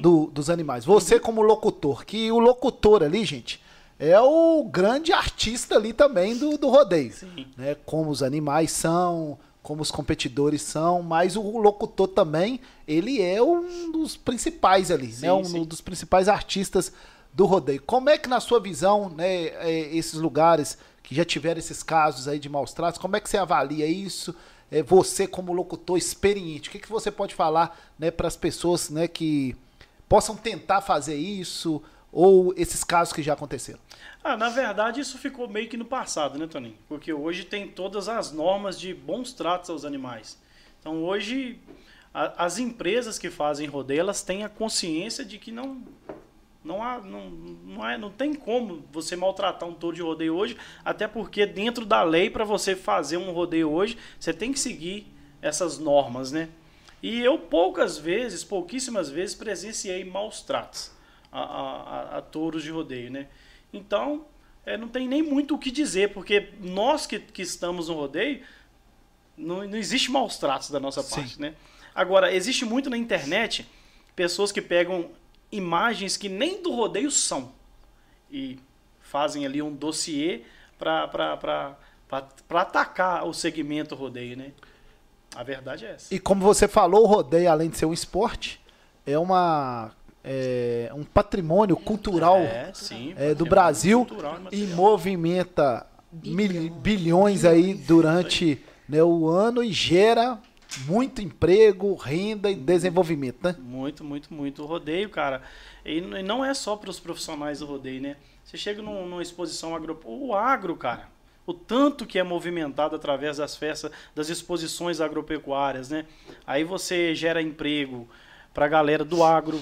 do, dos animais. Você uhum. como locutor, que o locutor ali, gente, é o grande artista ali também do, do rodeio. Sim. Né, como os animais são, como os competidores são, mas o locutor também, ele é um dos principais ali, sim, né? Um sim. dos principais artistas do rodeio. Como é que na sua visão, né, é, esses lugares que já tiveram esses casos aí de maus tratos, como é que você avalia isso? É, você como locutor experiente, o que, que você pode falar né, para as pessoas né, que possam tentar fazer isso ou esses casos que já aconteceram? Ah, na verdade, isso ficou meio que no passado, né, Toninho? Porque hoje tem todas as normas de bons tratos aos animais. Então, hoje, a, as empresas que fazem rodeio, elas têm a consciência de que não não, há, não, não, é, não tem como você maltratar um touro de rodeio hoje, até porque dentro da lei, para você fazer um rodeio hoje, você tem que seguir essas normas, né? E eu poucas vezes, pouquíssimas vezes, presenciei maus tratos a, a, a touros de rodeio, né? Então, é, não tem nem muito o que dizer, porque nós que, que estamos no rodeio, não, não existe maus tratos da nossa parte, Sim. né? Agora, existe muito na internet pessoas que pegam imagens que nem do rodeio são e fazem ali um dossiê para atacar o segmento rodeio, né? A verdade é essa. E como você falou, o rodeio, além de ser um esporte, é uma é, um patrimônio cultural é, sim, é, do Brasil e, movimenta Bilhão. bilhões aí durante né, o ano e gera muito emprego, renda e desenvolvimento, né? Muito, muito, muito. O rodeio, cara, e não é só para os profissionais do rodeio, né? Você chega numa exposição agro... O agro, cara, o tanto que é movimentado através das festas, das exposições agropecuárias, né? Aí você gera emprego para a galera do agro,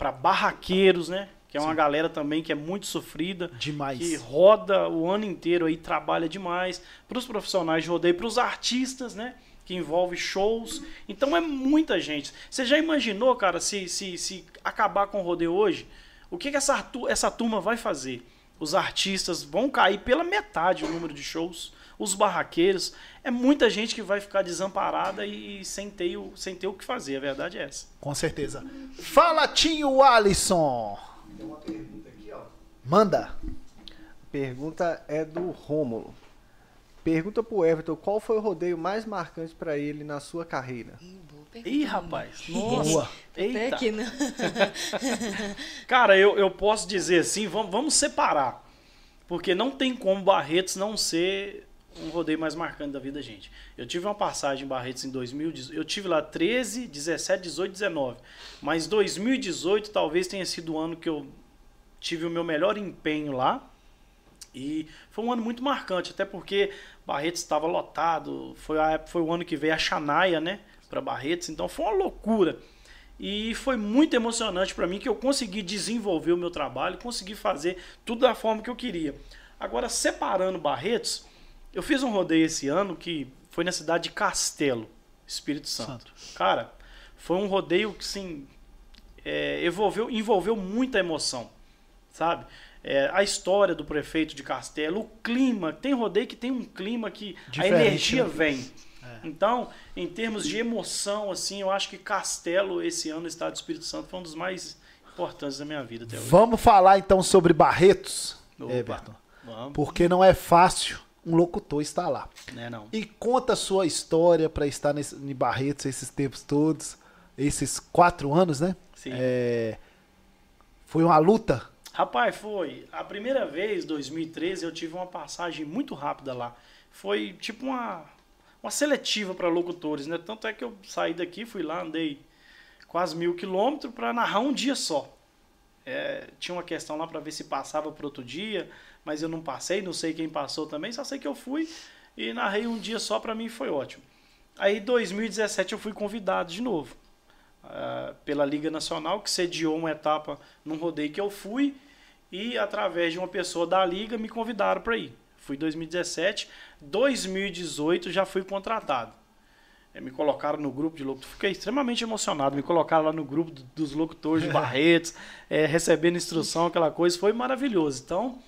para barraqueiros, né? Que é uma Sim. galera também que é muito sofrida. Demais. Que roda o ano inteiro aí, trabalha demais. Para os profissionais de rodeio, para os artistas, né? Que envolve shows. Então é muita gente. Você já imaginou, cara, se, se, se acabar com o rodeio hoje? O que, que essa, essa turma vai fazer? Os artistas vão cair pela metade o número de shows. Os barraqueiros. É muita gente que vai ficar desamparada e sem ter, sem ter o que fazer. A verdade é essa. Com certeza. Fala, Tinho Alisson. Tem uma pergunta aqui, ó. Manda. A pergunta é do Rômulo. Pergunta pro Everton qual foi o rodeio mais marcante para ele na sua carreira. Ih, rapaz. Nossa. Eita. Aqui, né? Cara, eu, eu posso dizer assim, vamos, vamos separar. Porque não tem como Barretos não ser um rodeio mais marcante da vida da gente. Eu tive uma passagem em Barretos em 2018. Eu tive lá 13, 17, 18, 19. Mas 2018 talvez tenha sido o ano que eu tive o meu melhor empenho lá. E foi um ano muito marcante, até porque Barretos estava lotado. Foi, a, foi o ano que veio a Xanaia, né? Para Barretos. Então foi uma loucura. E foi muito emocionante para mim que eu consegui desenvolver o meu trabalho, consegui fazer tudo da forma que eu queria. Agora, separando Barretos, eu fiz um rodeio esse ano que foi na cidade de Castelo, Espírito Santo. Santo. Cara, foi um rodeio que sim, é, envolveu, envolveu muita emoção, sabe? É, a história do prefeito de Castelo, o clima, tem rodeio que tem um clima que Diferente, a energia né? vem. É. Então, em termos de emoção, assim, eu acho que Castelo, esse ano, no estado do Espírito Santo, foi um dos mais importantes da minha vida até hoje. Vamos falar então sobre Barretos, Opa, Everton. Vamos. Porque não é fácil um locutor está lá. É, não. E conta a sua história para estar nesse, em Barretos esses tempos todos, esses quatro anos, né? Sim. É, foi uma luta? Rapaz, foi. A primeira vez, 2013, eu tive uma passagem muito rápida lá. Foi tipo uma, uma seletiva para locutores, né? Tanto é que eu saí daqui, fui lá, andei quase mil quilômetros para narrar um dia só. É, tinha uma questão lá para ver se passava para outro dia mas eu não passei, não sei quem passou também, só sei que eu fui e narrei um dia só, para mim foi ótimo. Aí 2017 eu fui convidado de novo uh, pela Liga Nacional, que sediou uma etapa num rodeio que eu fui e através de uma pessoa da Liga me convidaram para ir. Fui 2017, 2018 já fui contratado. É, me colocaram no grupo de locutores, fiquei extremamente emocionado. Me colocaram lá no grupo dos locutores de Barretos, é, recebendo instrução, aquela coisa, foi maravilhoso. Então,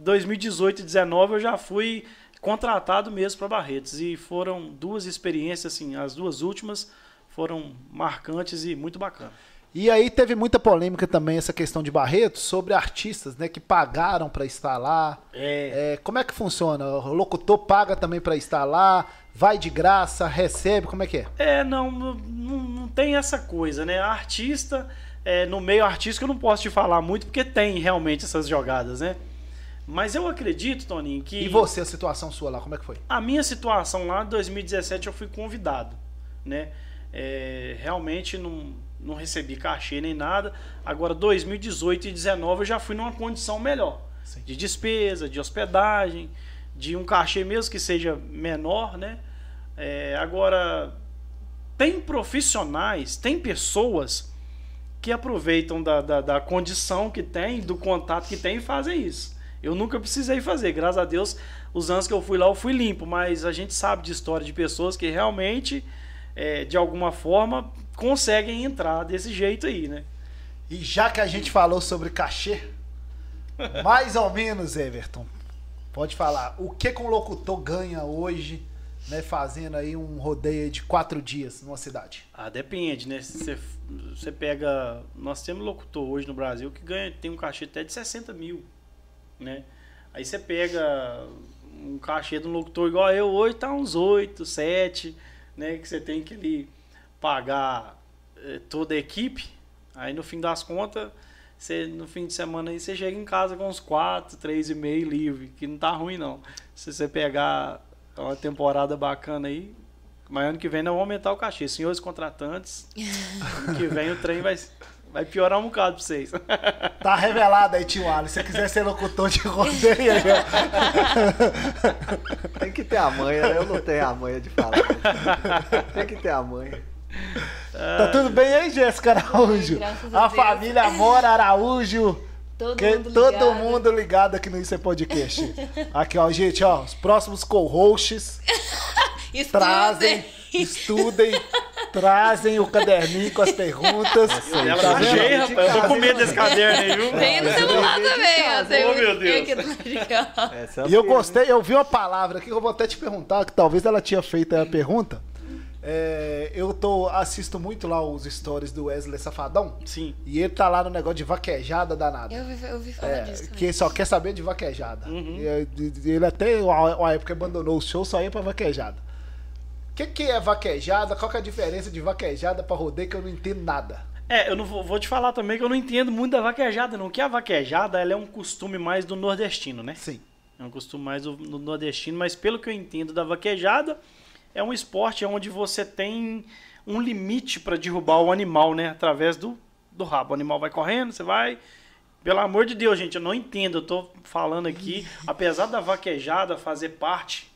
2018 e 2019 eu já fui contratado mesmo para Barretos e foram duas experiências assim, as duas últimas foram marcantes e muito bacanas. E aí teve muita polêmica também essa questão de Barretos sobre artistas, né, que pagaram para estar lá. É. É, como é que funciona? O locutor paga também para estar lá, vai de graça, recebe, como é que é? É, não, não, não tem essa coisa, né? artista, é, no meio artístico eu não posso te falar muito porque tem realmente essas jogadas, né? Mas eu acredito, Toninho, que. E você, a situação sua lá, como é que foi? A minha situação lá, em 2017, eu fui convidado, né? É, realmente não, não recebi cachê nem nada. Agora, 2018 e 2019, eu já fui numa condição melhor. Sim. De despesa, de hospedagem, de um cachê mesmo que seja menor, né? É, agora, tem profissionais, tem pessoas que aproveitam da, da, da condição que tem, do contato que tem e fazem isso. Eu nunca precisei fazer, graças a Deus, os anos que eu fui lá eu fui limpo, mas a gente sabe de história de pessoas que realmente, é, de alguma forma, conseguem entrar desse jeito aí, né? E já que a gente falou sobre cachê, mais ou menos, Everton, pode falar, o que um locutor ganha hoje, né, fazendo aí um rodeio de quatro dias numa cidade? Ah, depende, né? Você, você pega, nós temos locutor hoje no Brasil que ganha, tem um cachê até de 60 mil né? Aí você pega um cachê de um locutor igual eu, hoje tá uns 8, 7, né? Que você tem que ali pagar eh, toda a equipe. Aí no fim das contas, você, no fim de semana aí você chega em casa com uns 4, 3,5 livre, que não tá ruim não. Se você pegar uma temporada bacana aí, mas ano que vem nós vamos aumentar o cachê. Senhores contratantes, ano que vem o trem vai, Vai piorar um bocado pra vocês. Tá revelado aí, tio Alisson. Se você quiser ser locutor de rodeio aí, ó. Tem que ter a manha, né? Eu não tenho a manha de falar. Tem que ter a manha. Tá tudo bem aí, Jéssica Araújo? a A Deus. família Amora Araújo. Todo Que- mundo todo ligado. mundo ligado aqui no Isso é Podcast. Aqui, ó, gente, ó, os próximos co-hosts Estudem. trazem, estudem, trazem o caderninho com as perguntas. Ela Tá cheia, rapaz. Eu tô com medo desse caderno aí, viu? Tem no celular também, ó. Tem Oh, meu Deus. é E eu gostei, eu vi uma palavra aqui que eu vou até te perguntar, que talvez ela tinha feito a pergunta. É, eu tô, assisto muito lá os stories do Wesley Safadão. Sim. E ele tá lá no negócio de vaquejada danada. Eu ouvi, eu ouvi falar É, disso também. que só quer saber de vaquejada. Uhum. E, é, de- ele até uma época abandonou o show, só ia pra vaquejada. O que, que é vaquejada? Qual que é a diferença de vaquejada pra rodeio que eu não entendo nada? É, eu não vou, vou te falar também que eu não entendo muito da vaquejada, não. Que a vaquejada, ela é um costume mais do nordestino, né? Sim. É um costume mais do, do nordestino, mas pelo que eu entendo da vaquejada, é um esporte onde você tem um limite para derrubar o animal, né? Através do, do rabo. O animal vai correndo, você vai. Pelo amor de Deus, gente, eu não entendo. Eu tô falando aqui, apesar da vaquejada fazer parte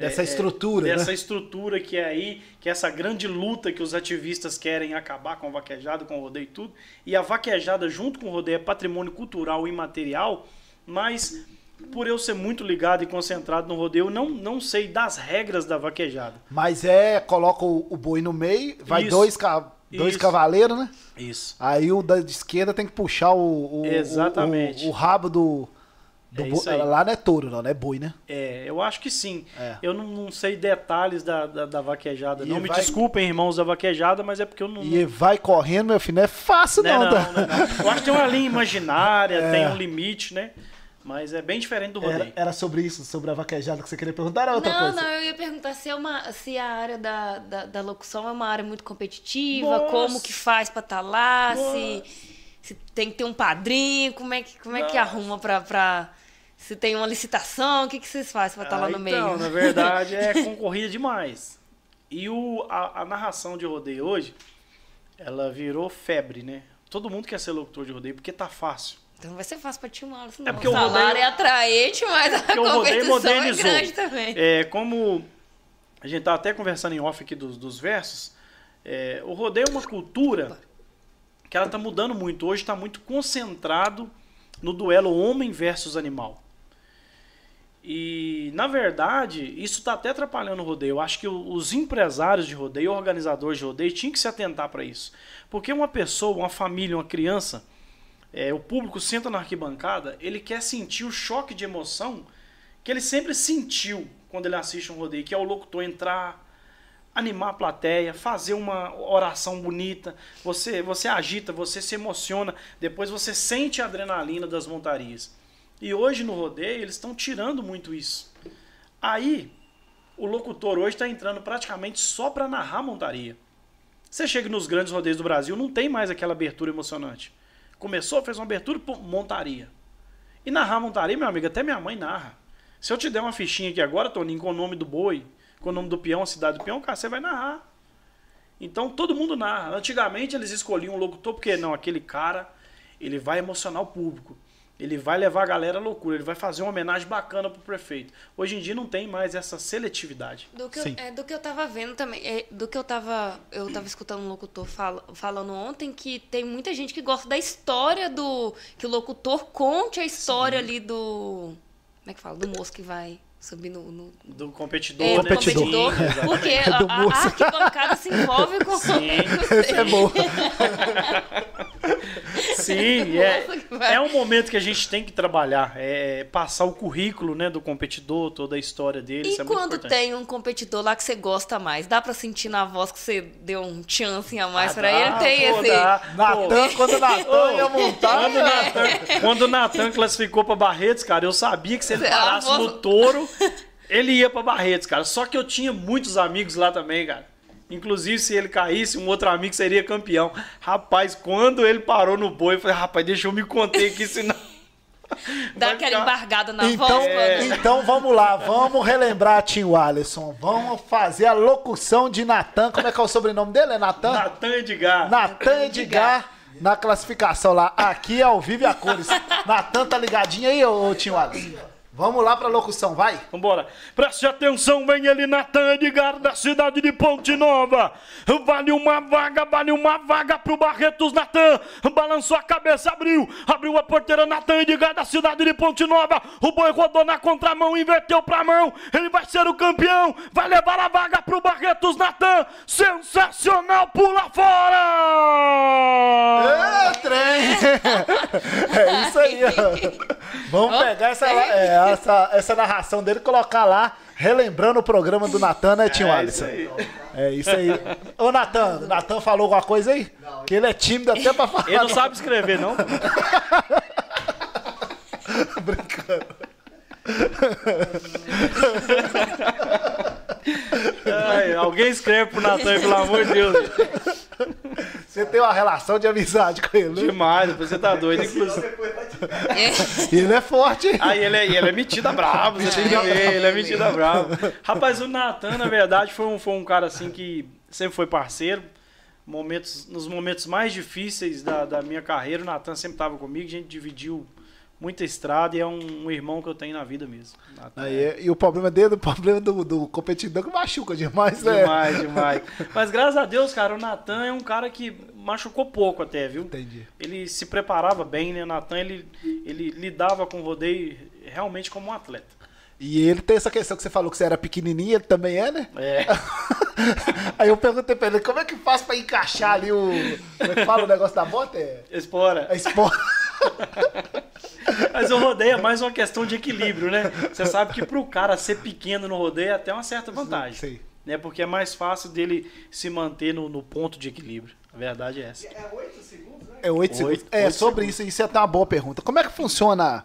Dessa é, estrutura, dessa né? estrutura que é aí, que é essa grande luta que os ativistas querem acabar com a vaquejada, com o rodeio e tudo. E a vaquejada, junto com o rodeio, é patrimônio cultural e imaterial, mas por eu ser muito ligado e concentrado no rodeio, eu não, não sei das regras da vaquejada. Mas é, coloca o, o boi no meio, vai Isso. dois, ca- dois Isso. cavaleiros, né? Isso. Aí o da esquerda tem que puxar o, o, Exatamente. o, o rabo do. Do É boi. Lá não é touro, não, não é boi, né? É, eu acho que sim. É. Eu não, não sei detalhes da, da, da vaquejada. E não me vai- desculpem, irmãos da vaquejada, mas é porque eu não. E vai correndo, meu filho, não é fácil Não, não, não, tá? não, não. Eu acho que tem uma linha imaginária, É. tem um limite, né? Mas é bem diferente do rodeio. Era, era sobre isso, sobre a vaquejada que você queria perguntar, era outra Não, coisa? não, eu ia perguntar se, é uma, se a área da, da, da locução é uma área muito competitiva, Nossa. como que faz pra estar lá, Nossa. se, se tem que ter um padrinho, como é que, como é que Nossa. arruma pra, pra. Se tem uma licitação, o que, que vocês fazem pra estar lá Ah, no então, meio? na verdade, é concorrida demais. E o, a, a narração de rodeio hoje, ela virou febre, né? Todo mundo quer ser locutor de rodeio porque tá fácil. Então não vai ser fácil pra Tio Alisson, É não. porque o o salário rodeio- é atraente, mas a Porque o rodeio competição é grande também. É, como a gente tá até conversando em off aqui dos, dos versos, é, o rodeio é uma cultura que ela tá mudando muito. Hoje está muito concentrado no duelo homem versus animal. E, na verdade, isso está até atrapalhando o rodeio. Eu acho que os empresários de rodeio, organizadores de rodeio, tinham que se atentar para isso. Porque uma pessoa, uma família, uma criança, é, o público senta na arquibancada, ele quer sentir o choque de emoção que ele sempre sentiu quando ele assiste um rodeio, que é o locutor entrar, animar a plateia, fazer uma oração bonita, você você agita, você se emociona, depois você sente a adrenalina das montarias. E hoje no rodeio eles estão tirando muito isso. Aí o locutor hoje está entrando praticamente só para narrar montaria. Você chega nos grandes rodeios do Brasil, não tem mais aquela abertura emocionante. Começou, fez uma abertura, pô, montaria. E narrar montaria, meu amigo, até minha mãe narra. Se eu te der uma fichinha aqui agora, Toninho, com o nome do boi, com o nome do peão, a cidade do peão, cara, você vai narrar. Então todo mundo narra. Antigamente eles escolhiam um locutor porque não, aquele cara, ele vai emocionar o público. Ele vai levar a galera à loucura, ele vai fazer uma homenagem bacana pro prefeito. Hoje em dia não tem mais essa seletividade. Do que, eu, Sim. é, do que eu tava vendo também, é, do que eu tava. Eu tava escutando um locutor fala- falando ontem que tem muita gente que gosta da história do. Que o locutor conte a história ali do. Como é que fala? Do moço que vai subir no. no Do competidor, é, do né? Competidor. competidor. Sim. Porque a, Do a, a arquibancada se envolve com. Esse é bom. Sim, é, vai. é um momento que a gente tem que trabalhar, é passar o currículo né, do competidor, toda a história dele. E isso é quando tem um competidor lá que você gosta mais, dá pra sentir na voz que você deu um chance a mais Ah, pra dá, ele? Tem pô, esse. dá. Natan, quando o Natan ia montar. Quando o Natan- Quando o Natan classificou pra Barretos, cara, eu sabia que se ele parasse voz- no touro, ele ia pra Barretos, cara. Só que eu tinha muitos amigos lá também, cara. Inclusive, se ele caísse, um outro amigo seria campeão. Rapaz, quando ele parou no boi, eu falei, rapaz, deixa eu me conter aqui, senão. Dá vai aquela ficar- embargada na Então, voz. É. então vamos lá, vamos relembrar Tio Alisson. Vamos fazer a locução de Natan. Como é que é o sobrenome dele? É Natan? Natan Edgar. Natan Edgar. na classificação lá. Aqui é ao vivo e a cores. Natan tá ligadinho aí, ô, ô Tio Alisson? Vamos lá pra locução, vai? Vambora. Preste atenção, vem ele, Natan Edgar, da cidade de Ponte Nova. Vale uma vaga, vale uma vaga pro Barretos, Natan. Balançou a cabeça, abriu. Abriu a porteira, Natan Edgar, da cidade de Ponte Nova. O boi rodou na contramão, inverteu pra mão. Ele vai ser o campeão. Vai levar a vaga pro Barretos, Natan. Sensacional, pula fora! É, trem! É isso aí, ó. Vamos pegar essa, é, essa, essa narração dele e colocar lá, relembrando o programa do Natan, né, Tio É Alisson? isso aí. É isso aí. Ô, Natan, o Natan falou alguma coisa aí? Que ele é tímido até pra falar. Ele não sabe escrever, não? Brincando. Ai, alguém escreve pro Natan, pelo amor de Deus. Você tem uma relação de amizade com ele, né? Demais, você tá doido, inclusive. E ele é forte. hein? Aí ele é, ele é metido a bravo, você tem que ver, ele é metido a bravo. Rapaz, o Natan, na verdade, foi um, foi um cara assim que sempre foi parceiro. Momentos, nos momentos mais difíceis da, da minha carreira, o Natan sempre estava comigo, a gente dividiu muita estrada e é um, um irmão que eu tenho na vida mesmo. Aí, e o problema dele, o problema do, do competidor que machuca demais, né? demais, demais. Mas graças a Deus, cara, o Natan é um cara que machucou pouco até, viu? Entendi. Ele se preparava bem, né? O Natan, ele, ele lidava com o rodeio realmente como um atleta. E ele tem essa questão que você falou que você era pequenininho, ele também é, né? É. Aí eu perguntei pra ele, como é que faz pra encaixar ali o... Como é que fala o negócio da bota? É... Explora. É esporte. Mas o rodeio é mais uma questão de equilíbrio, né? Você sabe que pro cara ser pequeno no rodeio é até uma certa vantagem. Sim. Né? Porque é mais fácil dele se manter no, no ponto de equilíbrio. A verdade é essa. É 8 segundos, né? É oito segundos. É, oito sobre segundos. isso, isso é até uma boa pergunta. Como é que funciona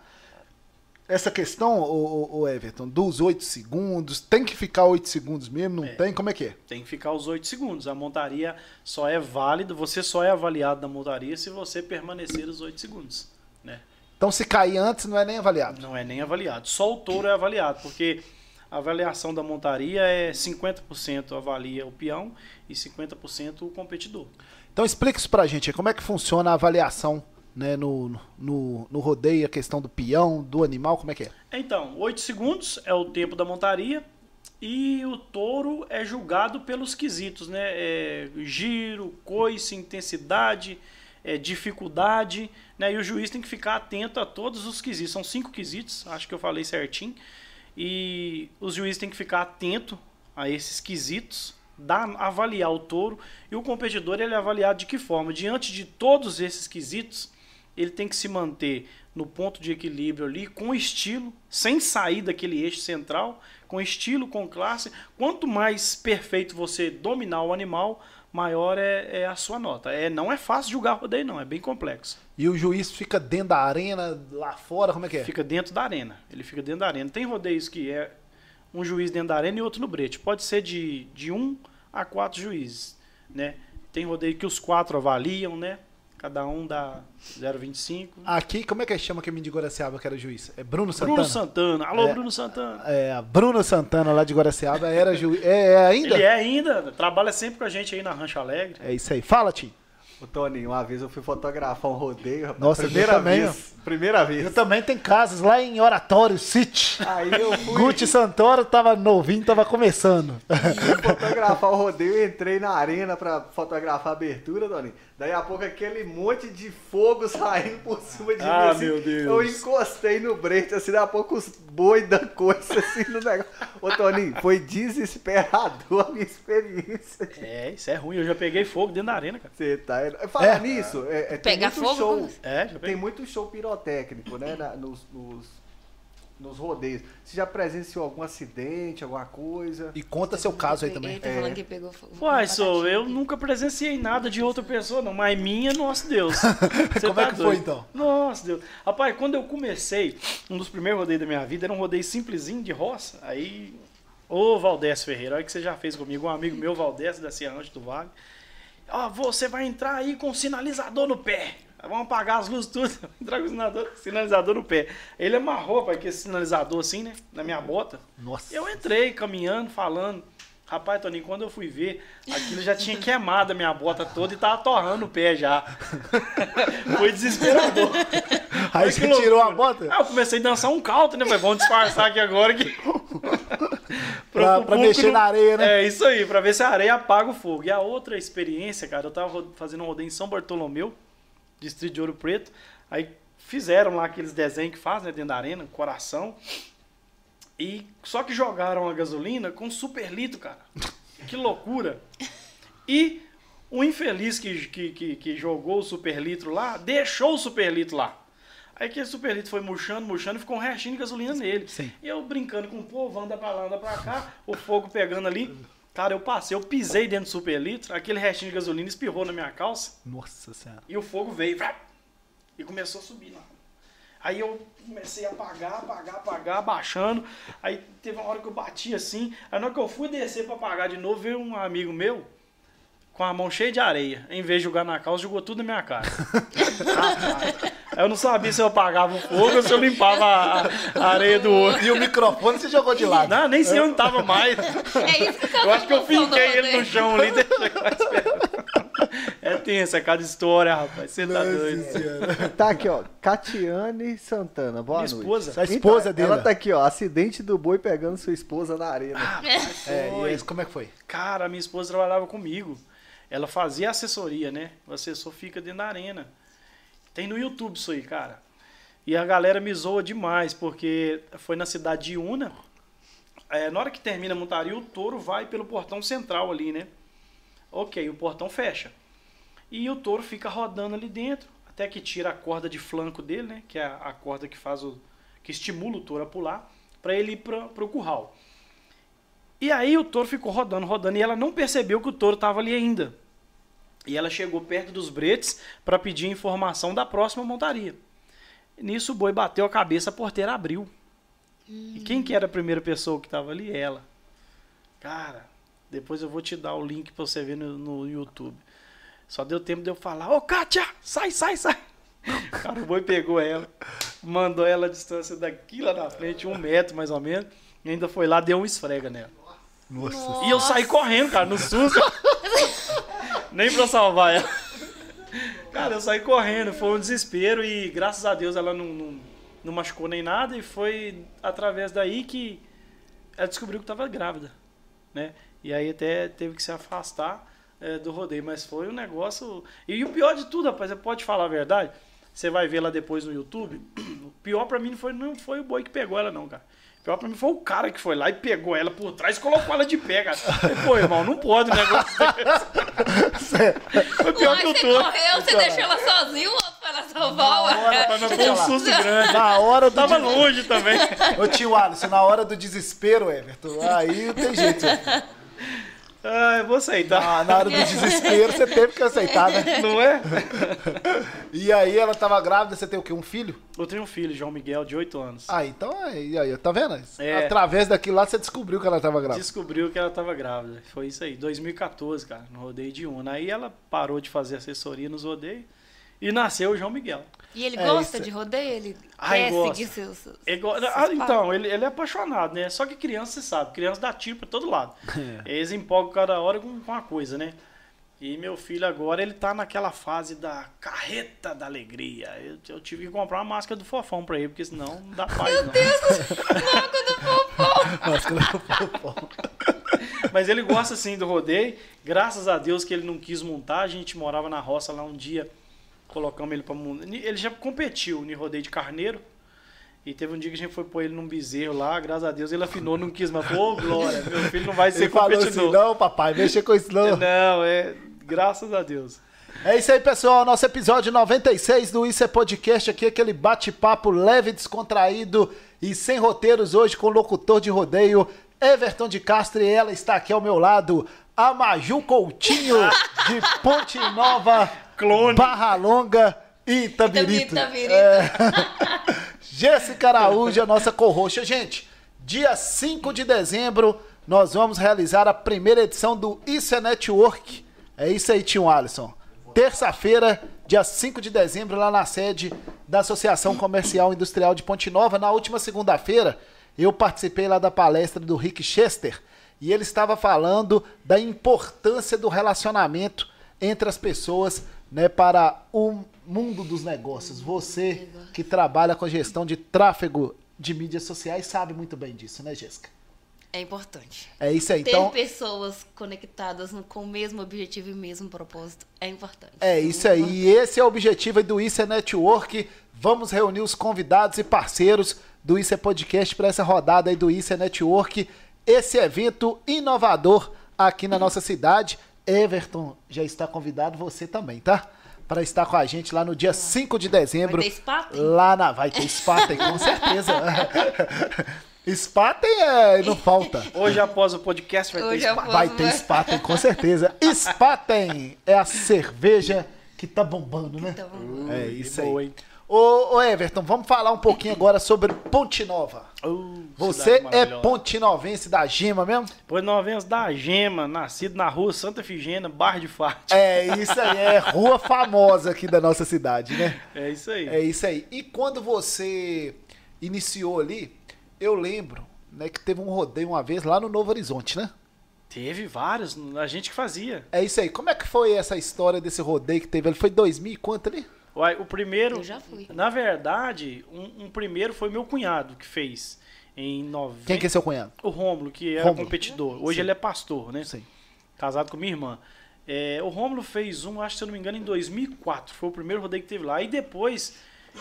essa questão, o, o Everton, dos oito segundos? Tem que ficar oito segundos mesmo? Não tem? Como é que é? Tem que ficar os 8 segundos. A montaria só é válida, você só é avaliado na montaria se você permanecer os 8 segundos. Né? Então, se cair antes, não é nem avaliado. Não é nem avaliado. Só o touro é avaliado, porque a avaliação da montaria é 50% avalia o peão e 50% o competidor. Então, explica isso pra gente. aí, Como é que funciona a avaliação né, no, no, no rodeio, a questão do peão, do animal, como é que é? Então, 8 segundos é o tempo da montaria e o touro é julgado pelos quesitos, né? É, giro, coice, intensidade, é, dificuldade, né? E o juiz tem que ficar atento a todos os quesitos. São cinco quesitos, acho que eu falei certinho. E os juízes têm que ficar atento a esses quesitos, dar, avaliar o touro e o competidor ele é avaliado de que forma? Diante de todos esses quesitos, ele tem que se manter no ponto de equilíbrio ali, com estilo, sem sair daquele eixo central, com estilo, com classe. Quanto mais perfeito você dominar o animal, maior é, é a sua nota. É, não é fácil julgar rodeio, não, é bem complexo. E o juiz fica dentro da arena, lá fora, como é que é? Fica dentro da arena. Ele fica dentro da arena. Tem rodeios que é um juiz dentro da arena e outro no brete. Pode ser de, de um a quatro juízes, né? Tem rodeio que os quatro avaliam, né? Cada um dá 0,25. Aqui, como é que chama que de Guaraciaba que era juiz? É Bruno Santana? Bruno Santana. Alô, É. Bruno Santana. É, a Bruno Santana lá de Guaraciaba era juiz. É, é ainda? Ele é ainda, trabalha sempre com a gente aí na Rancho Alegre. É isso aí. Fala, Tim. Ô, Toninho, uma vez eu fui fotografar um rodeio. Nossa, primeira eu também, vez. Primeira vez. Eu também tenho casas lá em Oratório City. Aí eu fui Guti Santoro tava novinho, tava começando. fotografar o rodeio, entrei na arena pra fotografar a abertura, Toninho. Daí a pouco aquele monte de fogo saindo por cima de Ah, mim. assim, meu Deus. Eu encostei no brete, assim, daí a pouco os boi da coisa assim no negócio. Ô, Toninho, foi desesperador a minha experiência. É, isso é ruim. Eu já peguei fogo dentro da arena, cara. Você tá. Falar É. nisso, é, é, tem Pegar muito fogo, show. como- É, já Tem peguei. muito show pirotécnico, né? na- nos, nos, nos rodeios. Você já presenciou algum acidente, alguma coisa? E conta seu caso aí também. Tá que pegou. Uai, sou, eu nunca presenciei nada de outra pessoa, não. Mas minha, nosso Deus. Você Como é que foi, então? Nossa Deus. Rapaz, quando eu comecei, um dos primeiros rodeios da minha vida era um rodeio simplesinho de roça. Aí, ô Valdés Ferreira, olha o que você já fez comigo. Um amigo meu, Valdés, da Cianante do Vale. Ó, você vai entrar aí com sinalizador no pé. Vamos apagar as luzes tudo. Entrar com sinalizador, sinalizador no pé. Ele amarrou, pai, esse sinalizador assim, né? Na minha bota. Nossa. Eu entrei caminhando, falando. Rapaz, Toninho, quando eu fui ver, aquilo já tinha queimado a minha bota toda e tava torrando o pé já. Foi desesperador. Aí Olha você que loucura. tirou a bota? Ah, eu comecei a dançar um caldo, né? Falei, vamos disfarçar aqui agora que. Pra- o pra mexer não- na areia, né? É, isso aí, pra ver se a areia apaga o fogo. E a outra experiência, cara, eu tava fazendo um rodeio em São Bartolomeu, distrito de Ouro Preto. Aí fizeram lá aqueles desenhos que fazem, né, dentro da arena, coração. E só que jogaram a gasolina com super litro, cara. Que loucura. E o infeliz que, que, que, que jogou o super litro lá, deixou o super litro lá. Aí aquele super litro foi murchando, murchando e ficou um restinho de gasolina nele. Sim. E eu brincando com o povo, anda pra lá, anda pra cá, o fogo pegando ali. Cara, eu passei, eu pisei dentro do super litro, aquele restinho de gasolina espirrou na minha calça Nossa senhora. e o fogo veio e começou a subir lá. Aí eu comecei a apagar, apagar, apagar, abaixando. Aí teve uma hora que eu bati assim. Aí na hora que eu fui descer pra apagar de novo, veio um amigo meu com a mão cheia de areia. Em vez de jogar na calça, jogou tudo na minha cara. Eu não sabia se eu apagava o fogo ou se eu limpava a, a areia do outro. E o microfone você jogou de lado. Não, nem sei onde tava mais. É isso que Eu acho que eu finquei ele no chão ali. É tenso, é cada história, rapaz. Você tá doido. Tá aqui, ó. Catiane Santana, boa Minha noite. esposa. A esposa Então, dele. Ela tá aqui, ó. Acidente do boi pegando sua esposa na arena. É, e Foi. aí, como é que foi? Cara, minha esposa trabalhava comigo. Ela fazia assessoria, né? O assessor fica dentro da arena. Tem no YouTube isso aí, cara. E a galera me zoa demais, porque foi na cidade de Una. É, na hora que termina a montaria, o touro vai pelo portão central ali, né? Ok, o portão fecha. E o touro fica rodando ali dentro, até que tira a corda de flanco dele, né? Que é a, corda que faz o. que estimula o touro a pular, para ele ir para o curral. E aí o touro ficou rodando, rodando, e ela não percebeu que o touro estava ali ainda. E ela chegou perto dos bretes para pedir informação da próxima montaria. Nisso o boi bateu a cabeça, a porteira abriu. E quem que era a primeira pessoa que estava ali? Ela. Cara, depois eu vou te dar o link para você ver no, no YouTube. Só deu tempo de eu falar, ô Kátia, sai, sai, sai. Cara, o boi pegou ela, mandou ela a distância daqui lá na frente, um metro mais ou menos, e ainda foi lá, deu um esfrega nela. Nossa. E eu saí correndo, cara, no susto. Nem pra salvar ela. Cara, eu saí correndo, foi um desespero e graças a Deus ela não, não, não machucou nem nada e foi através daí que ela descobriu que estava grávida, né? E aí até teve que se afastar é, do rodeio, mas foi um negócio... E o pior de tudo, rapaz, você pode falar a verdade, você vai ver lá depois no YouTube, o pior pra mim não foi, não foi o boi que pegou ela não, cara. O pior pra mim foi o cara que foi lá e pegou ela por trás e colocou ela de pé, cara. Eu falei, Pô, irmão, não pode um negócio desse. Foi pior Uai, que o você touro. correu, você deixou ela sozinha, o outro foi lá salvar, ué. Mas não foi um susto grande. Na hora do Tava des- longe também. Ô tio Alisson, na hora do desespero, Everton, aí não tem jeito. Ah, eu vou aceitar. Na, na hora do desespero, você teve que aceitar, né? Não é? E aí ela tava grávida, você tem o quê? Um filho? Eu tenho um filho, João Miguel, de 8 anos. Ah, então aí, aí, tá vendo? É. Através daquilo lá você descobriu que ela tava grávida. Descobriu que ela tava grávida. Foi isso aí, 2014, cara, no rodeio de Una. Aí ela parou de fazer assessoria nos rodeios e nasceu o João Miguel. E ele É, gosta isso- de rodeio? Ele Ai, quer gosta. seguir seus... seus É igual- seus ah, então, ele, ele é apaixonado, né? Só que criança, você sabe, criança dá tiro pra todo lado. Eles empolgam cada hora com, com uma coisa, né? E meu filho agora, ele tá naquela fase da carreta da alegria. Eu, eu tive que comprar uma máscara do fofão pra ele, porque senão não dá paz, não. Máscara do fofão. Mas ele gosta assim do rodeio. Graças a Deus que ele não quis montar. A gente morava na roça lá um dia. Colocamos ele pra montar. Ele já competiu no rodeio de carneiro. E teve um dia que a gente foi pôr ele num bezerro lá. Graças a Deus ele afinou, não quis mais. Ô, Glória, meu filho não vai ser Ele falou assim, competidor. não, papai, mexa com isso não. não, é. Graças a Deus. É isso aí, pessoal. Nosso episódio 96 do Isso é Podcast aqui, aquele bate-papo leve, descontraído e sem roteiros hoje com o locutor de rodeio, Everton de Castro, e ela está aqui ao meu lado, a Maju Coutinho, de Ponte Nova, Clone. Barra Longa e Itabirito. Itabirito. É. Jéssica Araújo, a nossa corroxa. Gente, dia 5 de dezembro, nós vamos realizar a primeira edição do Isso é Network. É isso aí, tio Alisson. Terça-feira, dia 5 de dezembro, lá na sede da Associação Comercial e Industrial de Ponte Nova. Na última segunda-feira, eu participei lá da palestra do Rick Chester. e ele estava falando da importância do relacionamento entre as pessoas né, para o mundo dos negócios. Você que trabalha com a gestão de tráfego de mídias sociais sabe muito bem disso, né, Jéssica? É importante. É isso aí. Ter Então, pessoas conectadas no- com o mesmo objetivo e o mesmo propósito é importante. é isso aí. E esse é o objetivo do Isso é Network. Vamos reunir os convidados e parceiros do Isso é Podcast para essa rodada aí do Isso é Network. Esse evento inovador aqui na nossa cidade. Everton já está convidado, você também, tá? Para estar com a gente lá no dia 5 de dezembro. Vai ter Spaten? Lá na. Vai ter Spaten, com certeza. Spaten é, não falta. Hoje, após o podcast, vai Hoje ter após- Vai ter Spaten, com certeza. Spaten é a cerveja que tá bombando, né? Então, vamos lá. É isso boa, aí. hein? Ô, ô, Everton, vamos falar um pouquinho agora sobre Ponte Nova. Uh, Você é pontinovense da Gema mesmo? Pois novenhos da Gema, nascido na rua Santa Figena, Bar de Fátima. É isso aí, é rua famosa aqui da nossa cidade, né? É isso aí. É isso aí. E quando você iniciou ali, eu lembro né, que teve um rodeio uma vez lá no Novo Horizonte, né? Teve vários, a gente que fazia. É isso aí. Como é que foi essa história desse rodeio que teve ali? Foi 2000 e quanto ali? Uai, O primeiro, Eu já fui. na verdade, um, um primeiro foi meu cunhado que fez em 90. Quem que é seu cunhado? O Rômulo, que era Rômulo. competidor. Hoje Sim. ele é pastor, né? Sim. Casado com minha irmã. É, o Rômulo fez um, acho que se eu não me engano, em 2004. Foi o primeiro rodeio que teve lá. E depois,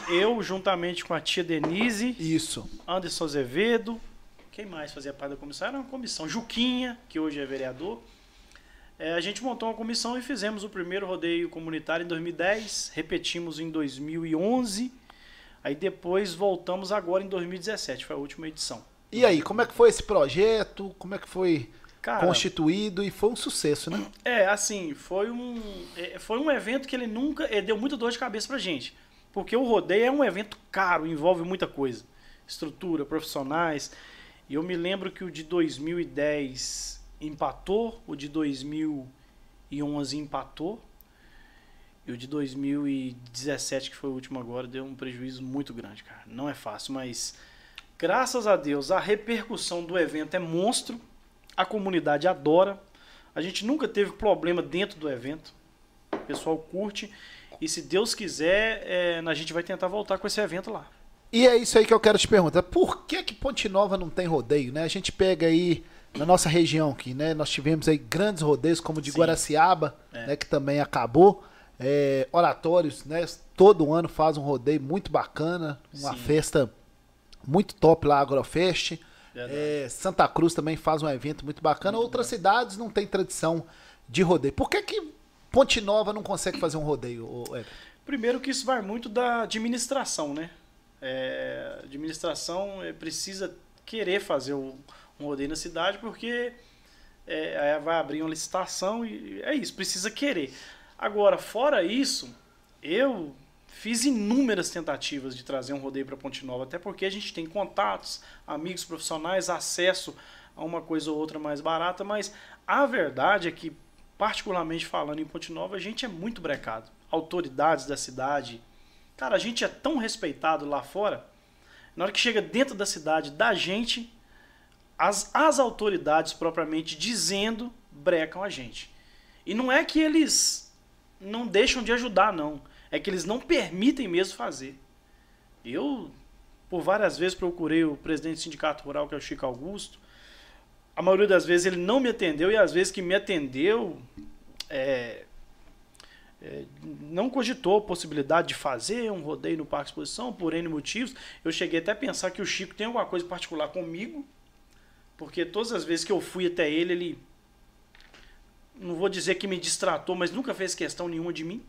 eu, juntamente com a tia Denise, Isso. Anderson Azevedo, quem mais fazia parte da comissão? Era uma comissão. Juquinha, que hoje é vereador. É, a gente montou uma comissão e fizemos o primeiro rodeio comunitário em 2010, repetimos em 2011, aí depois voltamos agora em 2017, foi a última edição. E aí, como é que foi esse projeto? Como é que foi Cara, constituído? E foi um sucesso, né? É, assim, foi um, é, foi um evento que ele nunca é, deu muita dor de cabeça pra gente. Porque o rodeio é um evento caro, envolve muita coisa. Estrutura, profissionais. E eu me lembro que o de 2010 empatou, o de 2011 empatou. E o de 2017, que foi o último agora, deu um prejuízo muito grande, cara. Não é fácil, mas graças a Deus a repercussão do evento é monstro. A comunidade adora. A gente nunca teve problema dentro do evento. O pessoal curte. E se Deus quiser, é, a gente vai tentar voltar com esse evento lá. E é isso aí que eu quero te perguntar. Por que que Ponte Nova não tem rodeio, né? A gente pega aí na nossa região aqui, né? Nós tivemos aí grandes rodeios como o de Sim. Guaraciaba, É. né? Que também acabou. É, oratórios, né? Todo ano faz um rodeio muito bacana, uma Sim. festa muito top lá, Agrofest. É, Santa Cruz também faz um evento muito bacana. Outras cidades não têm tradição de rodeio. Por que que Ponte Nova não consegue fazer um rodeio? Primeiro que isso vai muito da administração, né? É, administração é, precisa querer fazer o- um rodeio na cidade porque é, vai abrir uma licitação e é isso, precisa querer. Agora, fora isso, eu fiz inúmeras tentativas de trazer um rodeio para Ponte Nova, até porque a gente tem contatos, amigos profissionais, acesso a uma coisa ou outra mais barata, mas a verdade é que, particularmente falando em Ponte Nova, a gente é muito brecado. Autoridades da cidade, cara, a gente é tão respeitado lá fora, na hora que chega dentro da cidade da gente, as, as autoridades propriamente dizendo brecam a gente. E não é que eles não deixam de ajudar, não. É que eles não permitem mesmo fazer. Eu, por várias vezes, procurei o presidente do sindicato rural, que é o Chico Augusto. A maioria das vezes ele não me atendeu e às vezes que me atendeu é, é, não cogitou a possibilidade de fazer um rodeio no Parque Exposição por N motivos. Eu cheguei até a pensar que o Chico tem alguma coisa particular comigo, porque todas as vezes que eu fui até ele, ele não vou dizer que me distratou, mas nunca fez questão nenhuma de mim,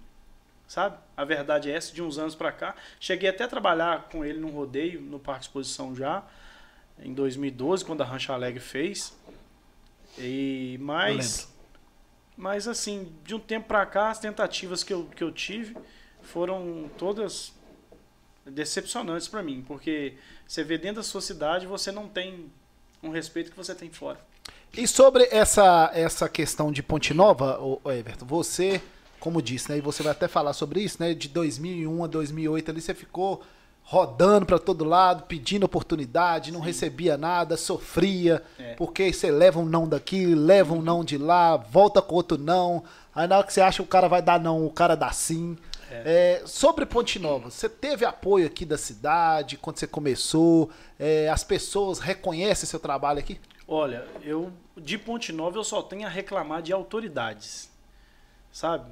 sabe? A verdade é essa, de uns anos pra cá. Cheguei até a trabalhar com ele num rodeio no Parque Exposição já, em 2012, quando a Rancha Alegre fez. E mas mas assim, de um tempo pra cá, as tentativas que eu, que eu tive foram todas decepcionantes pra mim, porque você vê dentro da sua cidade, você não tem um respeito que você tem fora. E sobre essa, essa questão de Ponte Nova, Everton, você, como disse, né, e você vai até falar sobre isso, né, de 2001 a 2008 ali você ficou rodando para todo lado, pedindo oportunidade, não recebia nada, sofria, É. porque você leva um não daqui, leva um não de lá, volta com outro não. Aí na hora que você acha que o cara vai dar não, o cara dá sim. É, sobre Ponte Nova, você teve apoio aqui da cidade quando você começou? É, as pessoas reconhecem seu trabalho aqui? Olha, eu de Ponte Nova eu só tenho a reclamar de autoridades, sabe?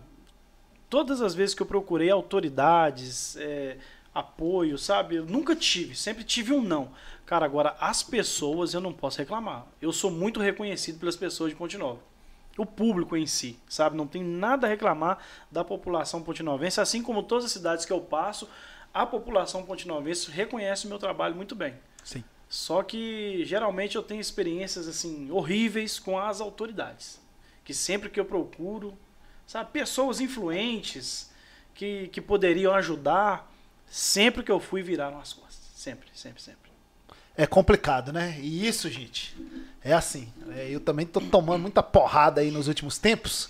Todas as vezes que eu procurei autoridades, é, apoio, sabe? Eu nunca tive, sempre tive um não. Cara, agora as pessoas eu não posso reclamar. Eu sou muito reconhecido pelas pessoas de Ponte Nova. O público em si, sabe? Não tem nada a reclamar da população pontinovense, assim como todas as cidades que eu passo, a população pontinovense reconhece o meu trabalho muito bem. Sim. Só que geralmente eu tenho experiências assim horríveis com as autoridades, que sempre que eu procuro, sabe, pessoas influentes que, que poderiam ajudar, sempre que eu fui viraram as costas, sempre, sempre, sempre. É complicado, né? E isso, gente, é assim. é, eu também tô tomando muita porrada aí nos últimos tempos.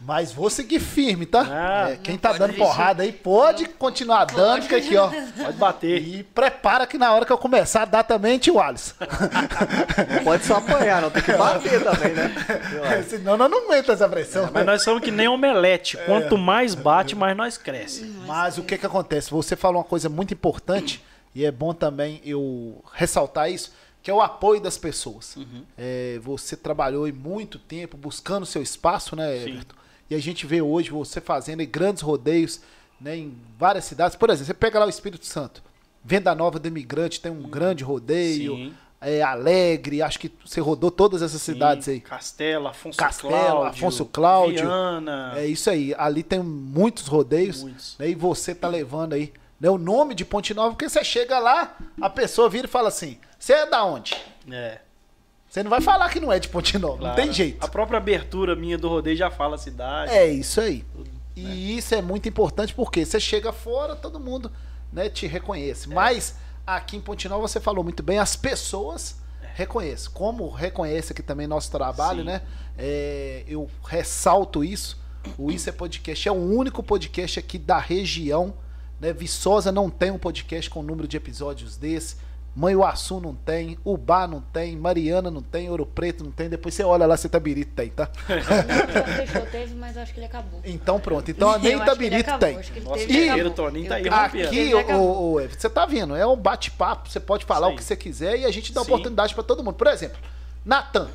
Mas vou seguir firme, tá? Ah, É, quem tá pode dando deixar. porrada aí pode continuar dando, que aqui, ó. Pode bater. E prepara que na hora que eu começar a dar também, tio Alisson. Não pode só apanhar, não tem que bater também, né? Senão nós não aguenta essa pressão. Mas nós somos que nem omelete. Quanto mais bate, mais nós cresce. Mas o que que acontece? Você falou uma coisa muito importante e é bom também eu ressaltar isso, que é o apoio das pessoas. Uhum. É, você trabalhou aí muito tempo buscando seu espaço, né, Sim. Everton? E a gente vê hoje você fazendo grandes rodeios né, em várias cidades. Por exemplo, você pega lá o Espírito Santo, Venda Nova do Imigrante tem um grande rodeio. Sim. É, Alegre, acho que você rodou todas essas cidades aí. Castelo, Afonso Castelo, Cláudio. Afonso Cláudio. Viana. É isso aí. Ali tem muitos rodeios. Muitos. Né, e você tá levando aí né, o nome de Ponte Nova, porque você chega lá, a pessoa vira e fala assim: Você é da onde? É, Você não vai falar que não é de Ponte Nova, não claro. tem jeito. A própria abertura minha do rodeio já fala a cidade. É isso aí. Tudo, E isso é muito importante porque você chega fora, todo mundo né, te É. reconhece. Mas aqui em Ponte Nova você falou muito bem, as pessoas reconhecem. Como reconhece aqui também nosso trabalho, Sim. né? É, eu ressalto isso. O Isso é Podcast é o único podcast aqui da região. Né? Viçosa não tem um podcast com número de episódios desse. Manhuaçu não tem, Ubá não tem, Mariana não tem, Ouro Preto não tem. Depois você olha lá se Itabirito tem, tá? Fechou, teve, mas acho que ele acabou. Então pronto. Então nem Itabirito tem. e guerreiro acabou. Toninho tá aí. Aqui, você tá vendo? É um bate-papo, você pode falar Sim. o que você quiser e a gente dá Sim. oportunidade pra todo mundo. Por exemplo, Natan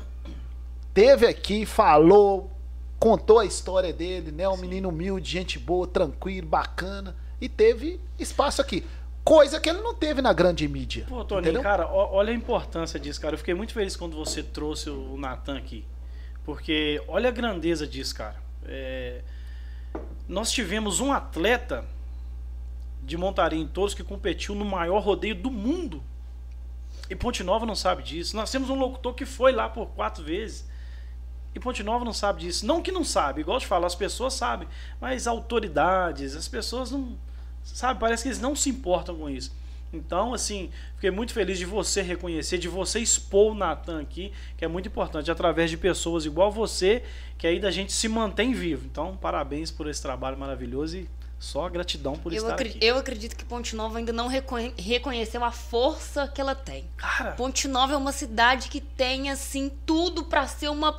teve aqui, falou, contou a história dele, né? Um menino humilde, gente boa, tranquilo, bacana. E teve espaço aqui. Coisa que ele não teve na grande mídia. Pô, Toninho, entendeu? cara, olha a importância disso, cara. Eu fiquei muito feliz quando você trouxe o Natan aqui. Porque olha a grandeza disso, cara. É, Nós tivemos um atleta de montaria em touros que competiu no maior rodeio do mundo. E Ponte Nova não sabe disso. Nós temos um locutor que foi lá por quatro vezes. E Ponte Nova não sabe disso. Não que não sabe, igual eu te falo, as pessoas sabem. Mas autoridades, as pessoas não. Sabe, parece que eles não se importam com isso. Então, assim, fiquei muito feliz de você reconhecer, de você expor o Natan aqui, que é muito importante, através de pessoas igual você, que aí da gente se mantém vivo. Então, parabéns por esse trabalho maravilhoso e só gratidão por Eu, estar aqui. eu acredito que Ponte Nova ainda não reconhe- reconheceu a força que ela tem. Cara, Ponte Nova é uma cidade que tem, assim, tudo pra ser uma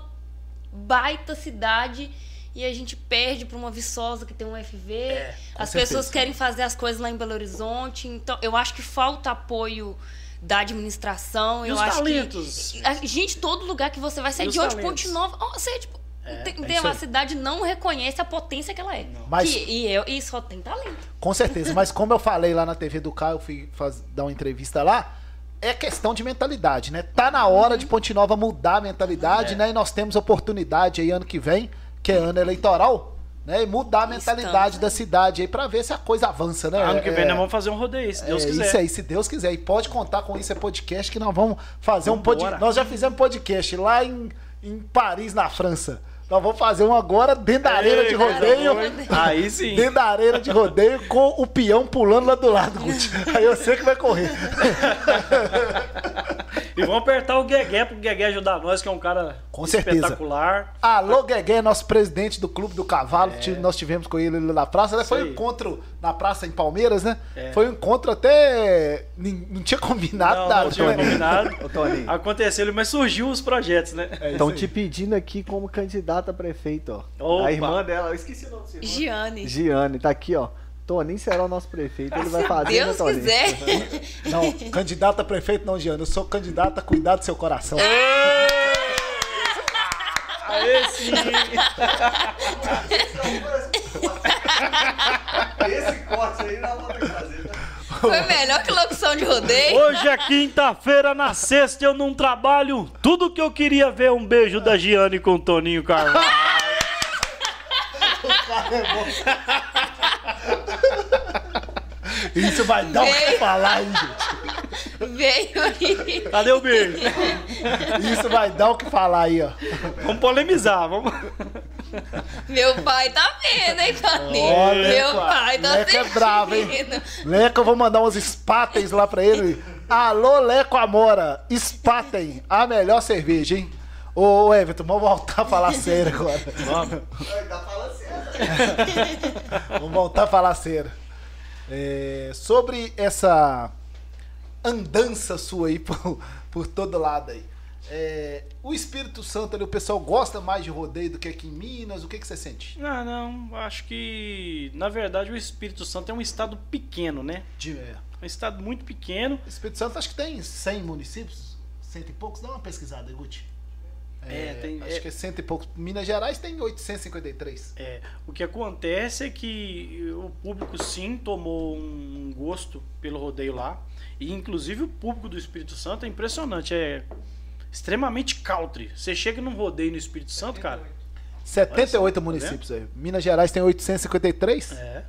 baita cidade e a gente perde pra uma Viçosa que tem um FV. É, as certeza. pessoas querem fazer as coisas lá em Belo Horizonte. Então, eu acho que falta apoio da administração. E eu os acho talentos? que. a- Gente, todo lugar que você vai sair E os de onde? Ponte Nova. Você, tipo, É, tem- é tem- isso a cidade não reconhece a potência que ela é. Mas- Que- e, eu, e só tem talento. Com certeza, mas como eu falei lá na TV do Caio, eu fui faz- dar uma entrevista lá, é questão de mentalidade, né? Tá na hora de Ponte Nova mudar a mentalidade, É. né? E nós temos oportunidade aí ano que vem, que é ano eleitoral, né? E mudar a mentalidade Estamos da cidade aí pra ver se a coisa avança, né? ano que vem É- nós vamos fazer um rodeio, se Deus é quiser. Isso aí, se Deus quiser. E pode contar com isso, é podcast, que nós vamos fazer um Vambora. podcast. Nós já fizemos podcast lá em, em Paris, na França. Nós vamos fazer um agora dentro da areia de rodeio. Aí sim. Dentro da areia de rodeio com o peão pulando lá do lado, Guti. Aí eu sei que vai correr. E vamos apertar o Guegué pro Guegué ajudar nós, que é um cara Com certeza. espetacular. Alô, Guegué, nosso presidente do Clube do Cavalo. Tive- Nós tivemos com ele ali na praça. né? Foi um É. encontro na praça em Palmeiras, né? É. Foi um encontro até. Não tinha combinado Não, nada. não tinha né? combinado. Aconteceu, mas surgiu os projetos, né? É Estão aí. te pedindo aqui como candidata a prefeito, ó. Opa. A irmã dela, eu esqueci o nome. Giane. Giane, tá aqui, ó. Toninho será o nosso prefeito, ele vai Se fazer, Deus né, Toninho? quiser. Não, candidata a prefeito não, Giano. Eu sou candidata a cuidar do seu coração. Aê, sim! Esse corte aí não vou ter que fazer, tá? Foi melhor que locução de rodeio. Hoje é quinta-feira, na sexta eu não trabalho. Tudo que eu queria ver é um beijo da Giane com o Toninho Carvalho. Isso vai dar o que falar, hein, gente? Veio aí. Cadê o beijo? Isso vai dar o que falar aí, ó. Vamos polemizar, vamos. Meu pai tá vendo, hein, Toninho? Olha, Meu pai tá Leco é bravo, hein? Leco, eu vou mandar uns spatens lá pra ele. Alô, Leco Amora, spatem, a melhor cerveja, hein? Ô, Everton, vamos voltar a falar sério agora. Vamos. Tá falando certo. Vamos voltar a falar sério. É, sobre essa andança sua aí por, por todo lado aí. É, o Espírito Santo ali, o pessoal gosta mais de rodeio do que aqui em Minas? O que, que você sente? Ah, não, acho que na verdade o Espírito Santo é um estado pequeno, né? De, é, Um estado muito pequeno. o Espírito Santo acho que tem 100 municípios, cento e poucos. Dá uma pesquisada Guti. É, tem- Acho é- que é cento e poucos. Minas Gerais tem 853. É, o que acontece é que o público sim tomou um gosto pelo rodeio lá. E inclusive o público do Espírito Santo é impressionante, é extremamente country. Você chega num rodeio no Espírito Santo, cara. 78 tá municípios aí. Minas Gerais tem 853. É.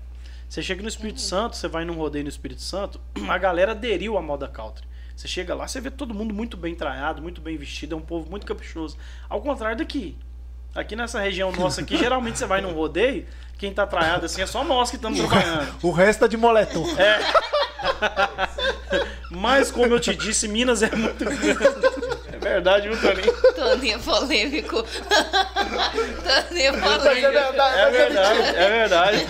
Você chega no Espírito Santo, você vai num rodeio no Espírito Santo, a galera aderiu à moda country. Você chega lá, você vê todo mundo muito bem traiado, muito bem vestido, é um povo muito caprichoso. Ao contrário daqui. Aqui nessa região nossa aqui, geralmente você vai num rodeio, quem tá traiado assim é só nós que estamos trabalhando. O resto é de moletom. Mas como eu te disse, Minas é muito grande. É verdade, viu, Toninho? Toninho é polêmico. Toninho é é polêmico. verdade, É mas é verdade, é verdade.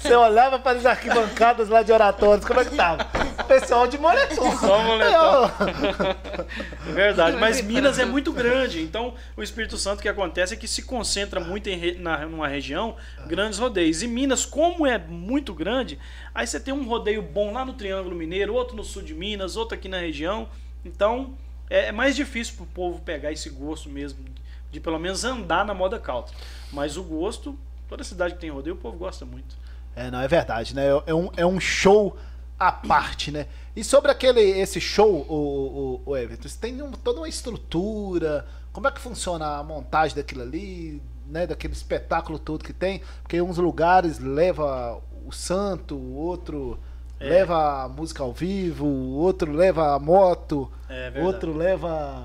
Você olhava para as arquibancadas lá de oratórios, como é que tava? Pessoal de moletom. Só moletom. Eu- É verdade, mas Minas é muito grande. Então, o Espírito Santo o que acontece é que se concentra muito em re- na, numa região, grandes rodeios. E Minas, como é muito grande, aí você tem um rodeio bom lá no Triângulo Mineiro, outro no sul de Minas, outro aqui na região. Então, é, é mais difícil pro povo pegar esse gosto mesmo, de pelo menos andar na moda country. Mas o gosto, toda cidade que tem rodeio, o povo gosta muito. É, não, é verdade, né? É um, é um show à parte, né? E sobre aquele esse show, o, o, o tem um- toda uma estrutura. Como é que funciona a montagem daquilo ali, né? Daquele espetáculo todo que tem? Porque uns lugares leva o santo, o outro É. leva música ao vivo, outro leva a moto, É outro leva.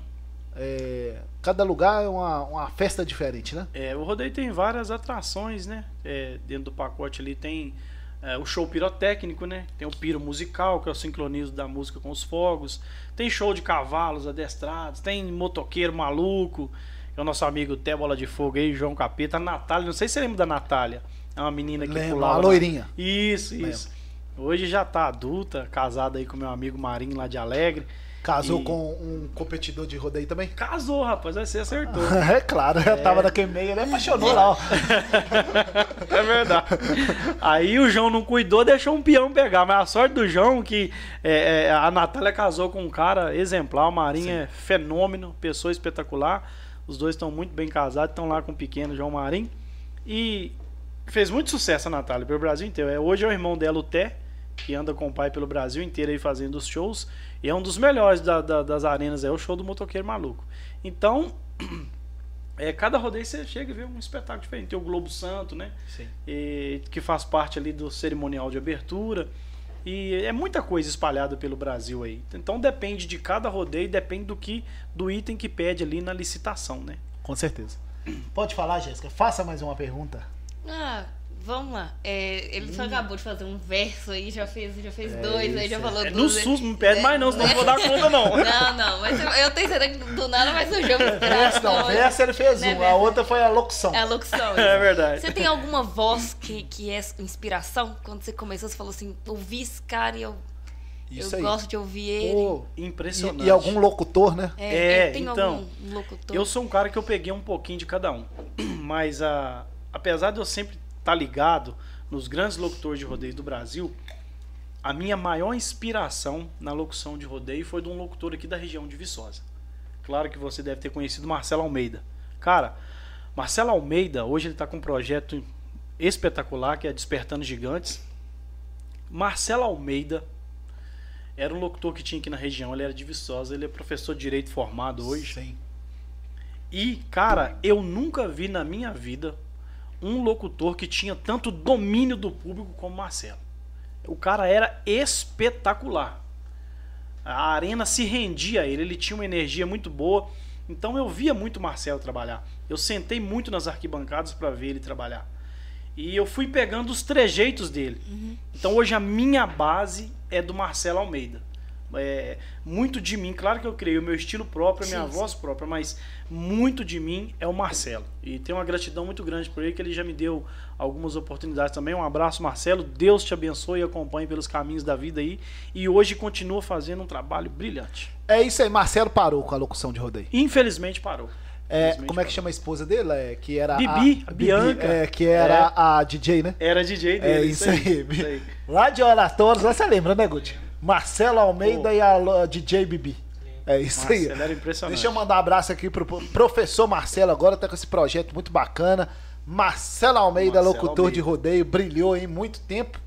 é, cada lugar é uma, uma festa diferente, né? É, o rodeio tem várias atrações, né? É, dentro do pacote ali tem é, o show pirotécnico, né? Tem o piro musical, que é o sincronismo da música com os fogos. Tem show de cavalos adestrados. Tem motoqueiro maluco, é o nosso amigo Té Bola de Fogo aí, João Capeta. A Natália, não sei se você lembra da Natália. É uma menina que Lembro, pulava. a loirinha. Isso, isso. Hoje já tá adulta, casada aí com meu amigo Marinho lá de Alegre. Casou E- com um competidor de rodeio também? Casou, rapaz, vai ser acertou. É claro, eu tava naquele meio, ele apaixonou lá, ó. É verdade. Aí o João não cuidou, deixou um peão pegar. Mas a sorte do João é que é, é, a Natália casou com um cara exemplar. O Marinho é fenômeno, pessoa espetacular. Os dois estão muito bem casados, estão lá com o pequeno João Marinho. E fez muito sucesso a Natália pelo Brasil inteiro. É, Hoje é o irmão dela, o Té, que anda com o pai pelo Brasil inteiro aí fazendo os shows. E é um dos melhores da- da- das arenas, é o show do Motoqueiro Maluco. Então, é, cada rodeio você chega e vê um espetáculo diferente. Tem o Globo Santo, né? Sim. e- que faz parte ali do cerimonial de abertura. E é muita coisa espalhada pelo Brasil aí. Então depende de cada rodeio, depende do que do item que pede ali na licitação, né? Com certeza. Pode falar, Jéssica. Faça mais uma pergunta. Ah, Vamos lá. É, ele só acabou de fazer um verso aí, já fez, já fez dois, aí já falou É, duas. no SUS, não pede mais não, senão eu não vou dar conta não. Não, não, mas eu, eu tenho certeza que do nada vai surgir uma Verso não, verso ele fez Né, um, a verso? outra foi a locução. É a locução. É verdade. Você tem alguma voz que, que é inspiração? Quando você começou, você falou assim, ouvi esse cara e eu, Isso eu aí. gosto de ouvir ele. Pô, E, impressionante. e algum locutor, né? É, É, tem então, algum locutor? Eu sou um cara que eu peguei um pouquinho de cada um. Mas a, apesar de eu sempre estar ligado nos grandes locutores de rodeio do Brasil, a minha maior inspiração na locução de rodeio foi de um locutor aqui da região de Viçosa. Claro que você deve ter conhecido Marcelo Almeida. Cara, Marcelo Almeida, hoje ele está com um projeto espetacular que é Despertando Gigantes. Marcelo Almeida era um locutor que tinha aqui na região, ele era de Viçosa, ele é professor de direito formado hoje. Sim. E, cara, eu nunca vi na minha vida um locutor que tinha tanto domínio do público como Marcelo. O cara era espetacular. A arena se rendia a ele, ele tinha uma energia muito boa. Então eu via muito Marcelo trabalhar. Eu sentei muito nas arquibancadas para ver ele trabalhar. E eu fui pegando os trejeitos dele. Então hoje a minha base é do Marcelo Almeida. É, muito de mim, claro que eu criei o meu estilo próprio, a minha Sim, voz própria, mas muito de mim é o Marcelo. E tenho uma gratidão muito grande por ele, que ele já me deu algumas oportunidades também. Um abraço, Marcelo. Deus te abençoe e acompanhe pelos caminhos da vida aí. E hoje continua fazendo um trabalho brilhante. É isso aí, Marcelo parou com a locução de rodeio. Infelizmente parou. É, como é que parou. chama a esposa dele? É, que era Bibi, a, a Bianca. é, que era a DJ, né? Era DJ dele. É isso aí. isso aí. Lá de Oratórios, lá você lembra, né, Guti? Marcelo Almeida Pô. e a DJ Bibi. É isso aí. Marcelo era impressionante. Deixa eu mandar um abraço aqui pro pro professor Marcelo agora, tá com esse projeto muito bacana. Marcelo Almeida, Marcelo locutor Almeida. de rodeio, brilhou aí muito tempo.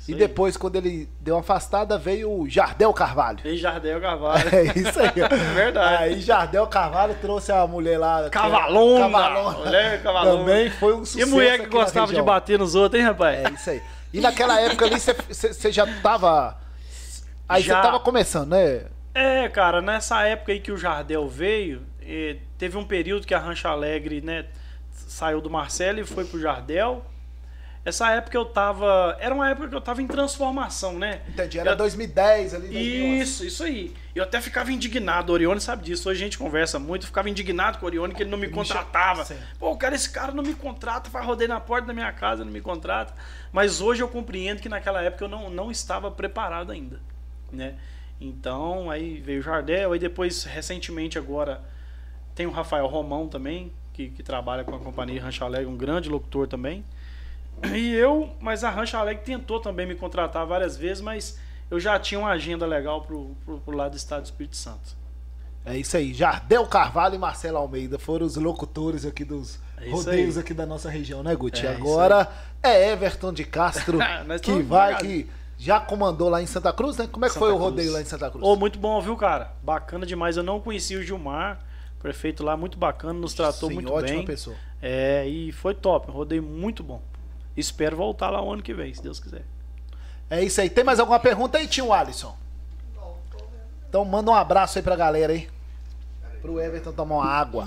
Isso e aí. depois, quando ele deu uma afastada, veio o Jardel Carvalho. E Jardel Carvalho. É isso aí. ó. Verdade. Aí Jardel Carvalho trouxe a mulher lá. que Cavalona. Cavalona. Mulher cavalona. Também foi um E sucesso. mulher que gostava de bater nos outros, hein, rapaz? É isso aí. E naquela época ali, você já tava. Aí você Já. tava começando, né? É, cara, nessa época aí que o Jardel veio, teve um período que a Rancha Alegre, né, saiu do Marcelo e foi pro Jardel. Essa época eu tava. Era uma época que eu tava em transformação, né? Entendi. Era Eu- 2010 ali. 2011. Isso, isso aí. Eu até ficava indignado, o Orione sabe disso, hoje a gente conversa muito, eu ficava indignado com o Orione que ele não me contratava. Sim. Pô, cara, esse cara não me contrata, vai rodear na porta da minha casa, não me contrata. Mas hoje eu compreendo que naquela época eu não, não estava preparado ainda, né? Então, aí veio o Jardel, aí depois, recentemente agora, tem o Rafael Romão também, que, que trabalha com a companhia Rancho Alegre, um grande locutor também. E eu, mas a Rancho Alegre tentou também me contratar várias vezes, mas eu já tinha uma agenda legal pro, pro, pro lado do estado do Espírito Santo. É isso aí. Jardel Carvalho e Marcelo Almeida foram os locutores aqui dos É rodeios aí. aqui da nossa região, né, Guti? É Agora é Everton de Castro que vai, que já comandou lá em Santa Cruz, né? Como é que Santa foi o Cruz. rodeio lá em Santa Cruz? Ô, muito bom, viu, cara? Bacana demais. Eu não conhecia o Gilmar, prefeito lá, muito bacana, nos tratou Sim, muito ótima bem. pessoa. É, e foi top, um rodeio muito bom. Espero voltar lá o ano que vem, se Deus quiser. É isso aí. Tem mais alguma pergunta aí, tio Alisson? Então manda um abraço aí pra galera aí. Pro Everton tomar uma água.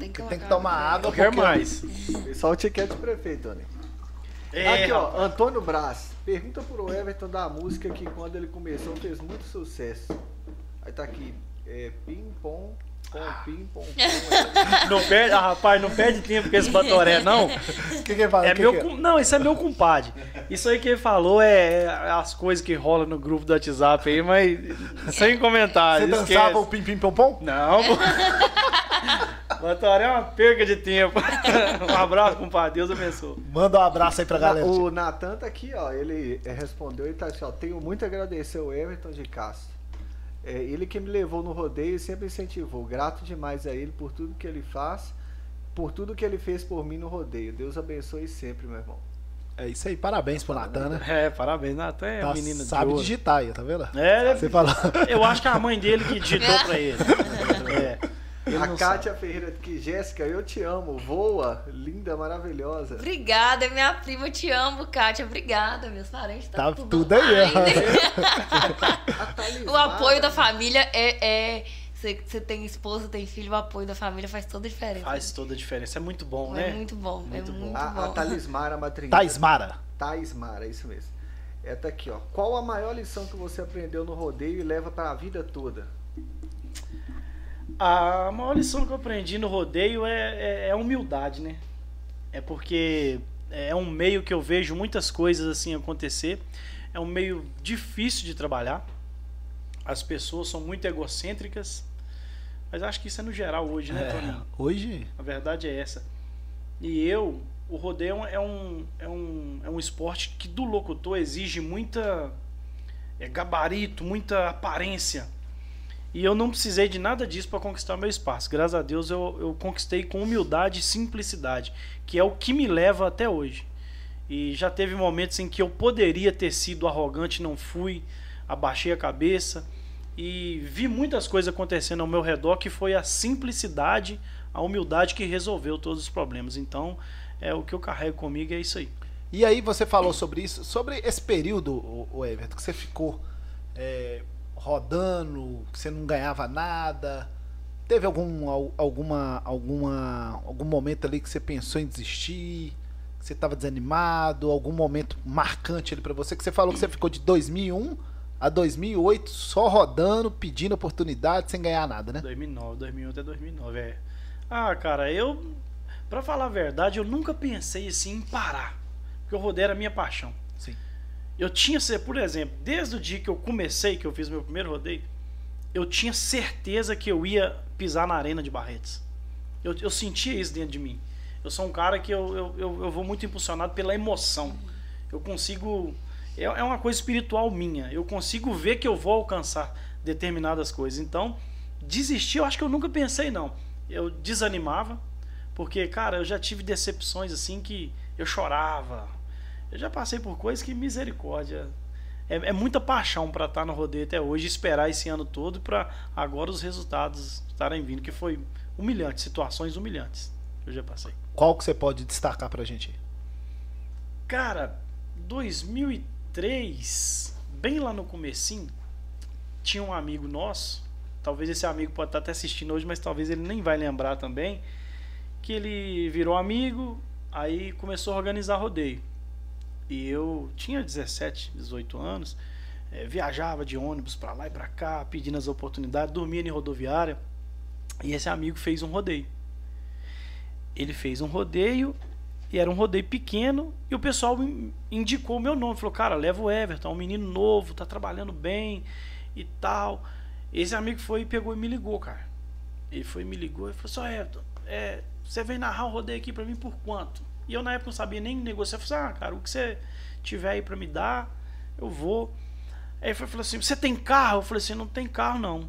Tem que, Que tem que tomar água. Eu quero porque- mais. Só o ticket do prefeito, Tony. É, Aqui, ó. Antônio Brás. Pergunta pro Everton da música que quando ele começou fez muito sucesso. Aí tá aqui. É, pim, pom, pom, pim, pom, pom. Não perde, ah, rapaz, não perde tempo com esse batoré, não. O que que ele fala? É que meu, que cum- não, isso é meu compadre. Isso aí que ele falou é, é as coisas que rolam no grupo do WhatsApp aí, mas sem Você comentários. dançava esquece. o pim pim pom pom? Não. Batoré é uma perca de tempo. Um abraço, compadre. Deus abençoe. Manda um abraço aí pra galera. O Natan tá aqui, ó. Ele respondeu e tá assim, ó. Tenho muito a agradecer ao Everton de Castro. É, ele que me levou no rodeio e sempre incentivou. Grato demais a ele por tudo que ele faz, por tudo que ele fez por mim no rodeio. Deus abençoe sempre, meu irmão. É isso aí, parabéns pro Natan, né? É, parabéns, Natan é Tá, menina de sabe digitar aí, tá vendo? É, Você fala. eu acho que é a mãe dele que digitou pra ele. É. Ele a Kátia Ferreira que Jéssica, eu te amo. Voa, linda, maravilhosa. Obrigada, minha prima, eu te amo, Kátia. Obrigada, meus parentes. Tá tudo tudo aí, O apoio da família é, é você, tem esposa, tem filho, o apoio da família faz toda a diferença. Faz toda a diferença. É muito bom, é né? Muito bom, Muito é bom. muito A, bom. a Talismara Madrinha. Taismara. Taismara, é isso mesmo. É tá aqui, ó. Qual a maior lição que você aprendeu no rodeio e leva para a vida toda? A maior lição que eu aprendi no rodeio é, é, é humildade, né? É porque é um meio que eu vejo muitas coisas assim acontecer. É um meio difícil de trabalhar. As pessoas são muito egocêntricas. Mas acho que isso é no geral hoje, né, É, Toninho? hoje. A verdade é essa. E eu, o rodeio é um, é um, é um esporte que do locutor exige muita é, gabarito, muita aparência. E eu não precisei de nada disso para conquistar meu espaço. Graças a Deus eu, eu conquistei com humildade e simplicidade, que é o que me leva até hoje. E já teve momentos em que eu poderia ter sido arrogante, não fui, abaixei a cabeça e vi muitas coisas acontecendo ao meu redor que foi a simplicidade, a humildade que resolveu todos os problemas. Então, é o que eu carrego comigo é isso aí. E aí você falou sobre isso, sobre esse período, o, Everton, que você ficou é, rodando, que você não ganhava nada. Teve algum, al- alguma, alguma, algum momento ali que você pensou em desistir? Que você estava desanimado? Algum momento marcante ali pra você? Que você falou que você ficou de 2001 a 2008 só rodando, pedindo oportunidade, sem ganhar nada, né? 2009, 2001 até 2009, é. Ah, cara, eu, pra falar a verdade, eu nunca pensei assim em parar. Porque o rodeio era a minha paixão. Eu tinha, por exemplo, desde o dia que eu comecei, que eu fiz meu primeiro rodeio, eu tinha certeza que eu ia pisar na arena de Barretos. Eu, eu sentia isso dentro de mim. Eu sou um cara que eu, eu, eu, eu vou muito impulsionado pela emoção. Eu consigo. É, é uma coisa espiritual minha. Eu consigo ver que eu vou alcançar determinadas coisas. Então, desistir, eu acho que eu nunca pensei, não. Eu desanimava, porque, cara, eu já tive decepções assim que eu chorava. Eu já passei por coisas que misericórdia. É, é muita paixão para estar no rodeio até hoje, esperar esse ano todo para agora os resultados estarem vindo, que foi humilhante, situações humilhantes eu já passei. Qual que você pode destacar pra gente? aí? Cara, 2003, bem lá no comecinho, tinha um amigo nosso, talvez esse amigo pode estar até assistindo hoje, mas talvez ele nem vai lembrar também, que ele virou amigo, aí começou a organizar rodeio. E eu tinha 17, 18 anos, eh, viajava de ônibus pra lá e pra cá, pedindo as oportunidades, dormia em rodoviária. E esse amigo fez um rodeio. Ele fez um rodeio e era um rodeio pequeno e o pessoal in- indicou o meu nome. Falou, cara, leva o Everton, é um menino novo, tá trabalhando bem e tal. Esse amigo foi e pegou e me ligou, cara. Ele foi e me ligou e falou, só Everton, é, você vem narrar o rodeio aqui pra mim por quanto? E eu na época não sabia nem negociar. Eu falei, ah, cara, o que você tiver aí pra me dar, eu vou. Aí ele falou assim, você tem carro? Eu falei assim, não tem carro não.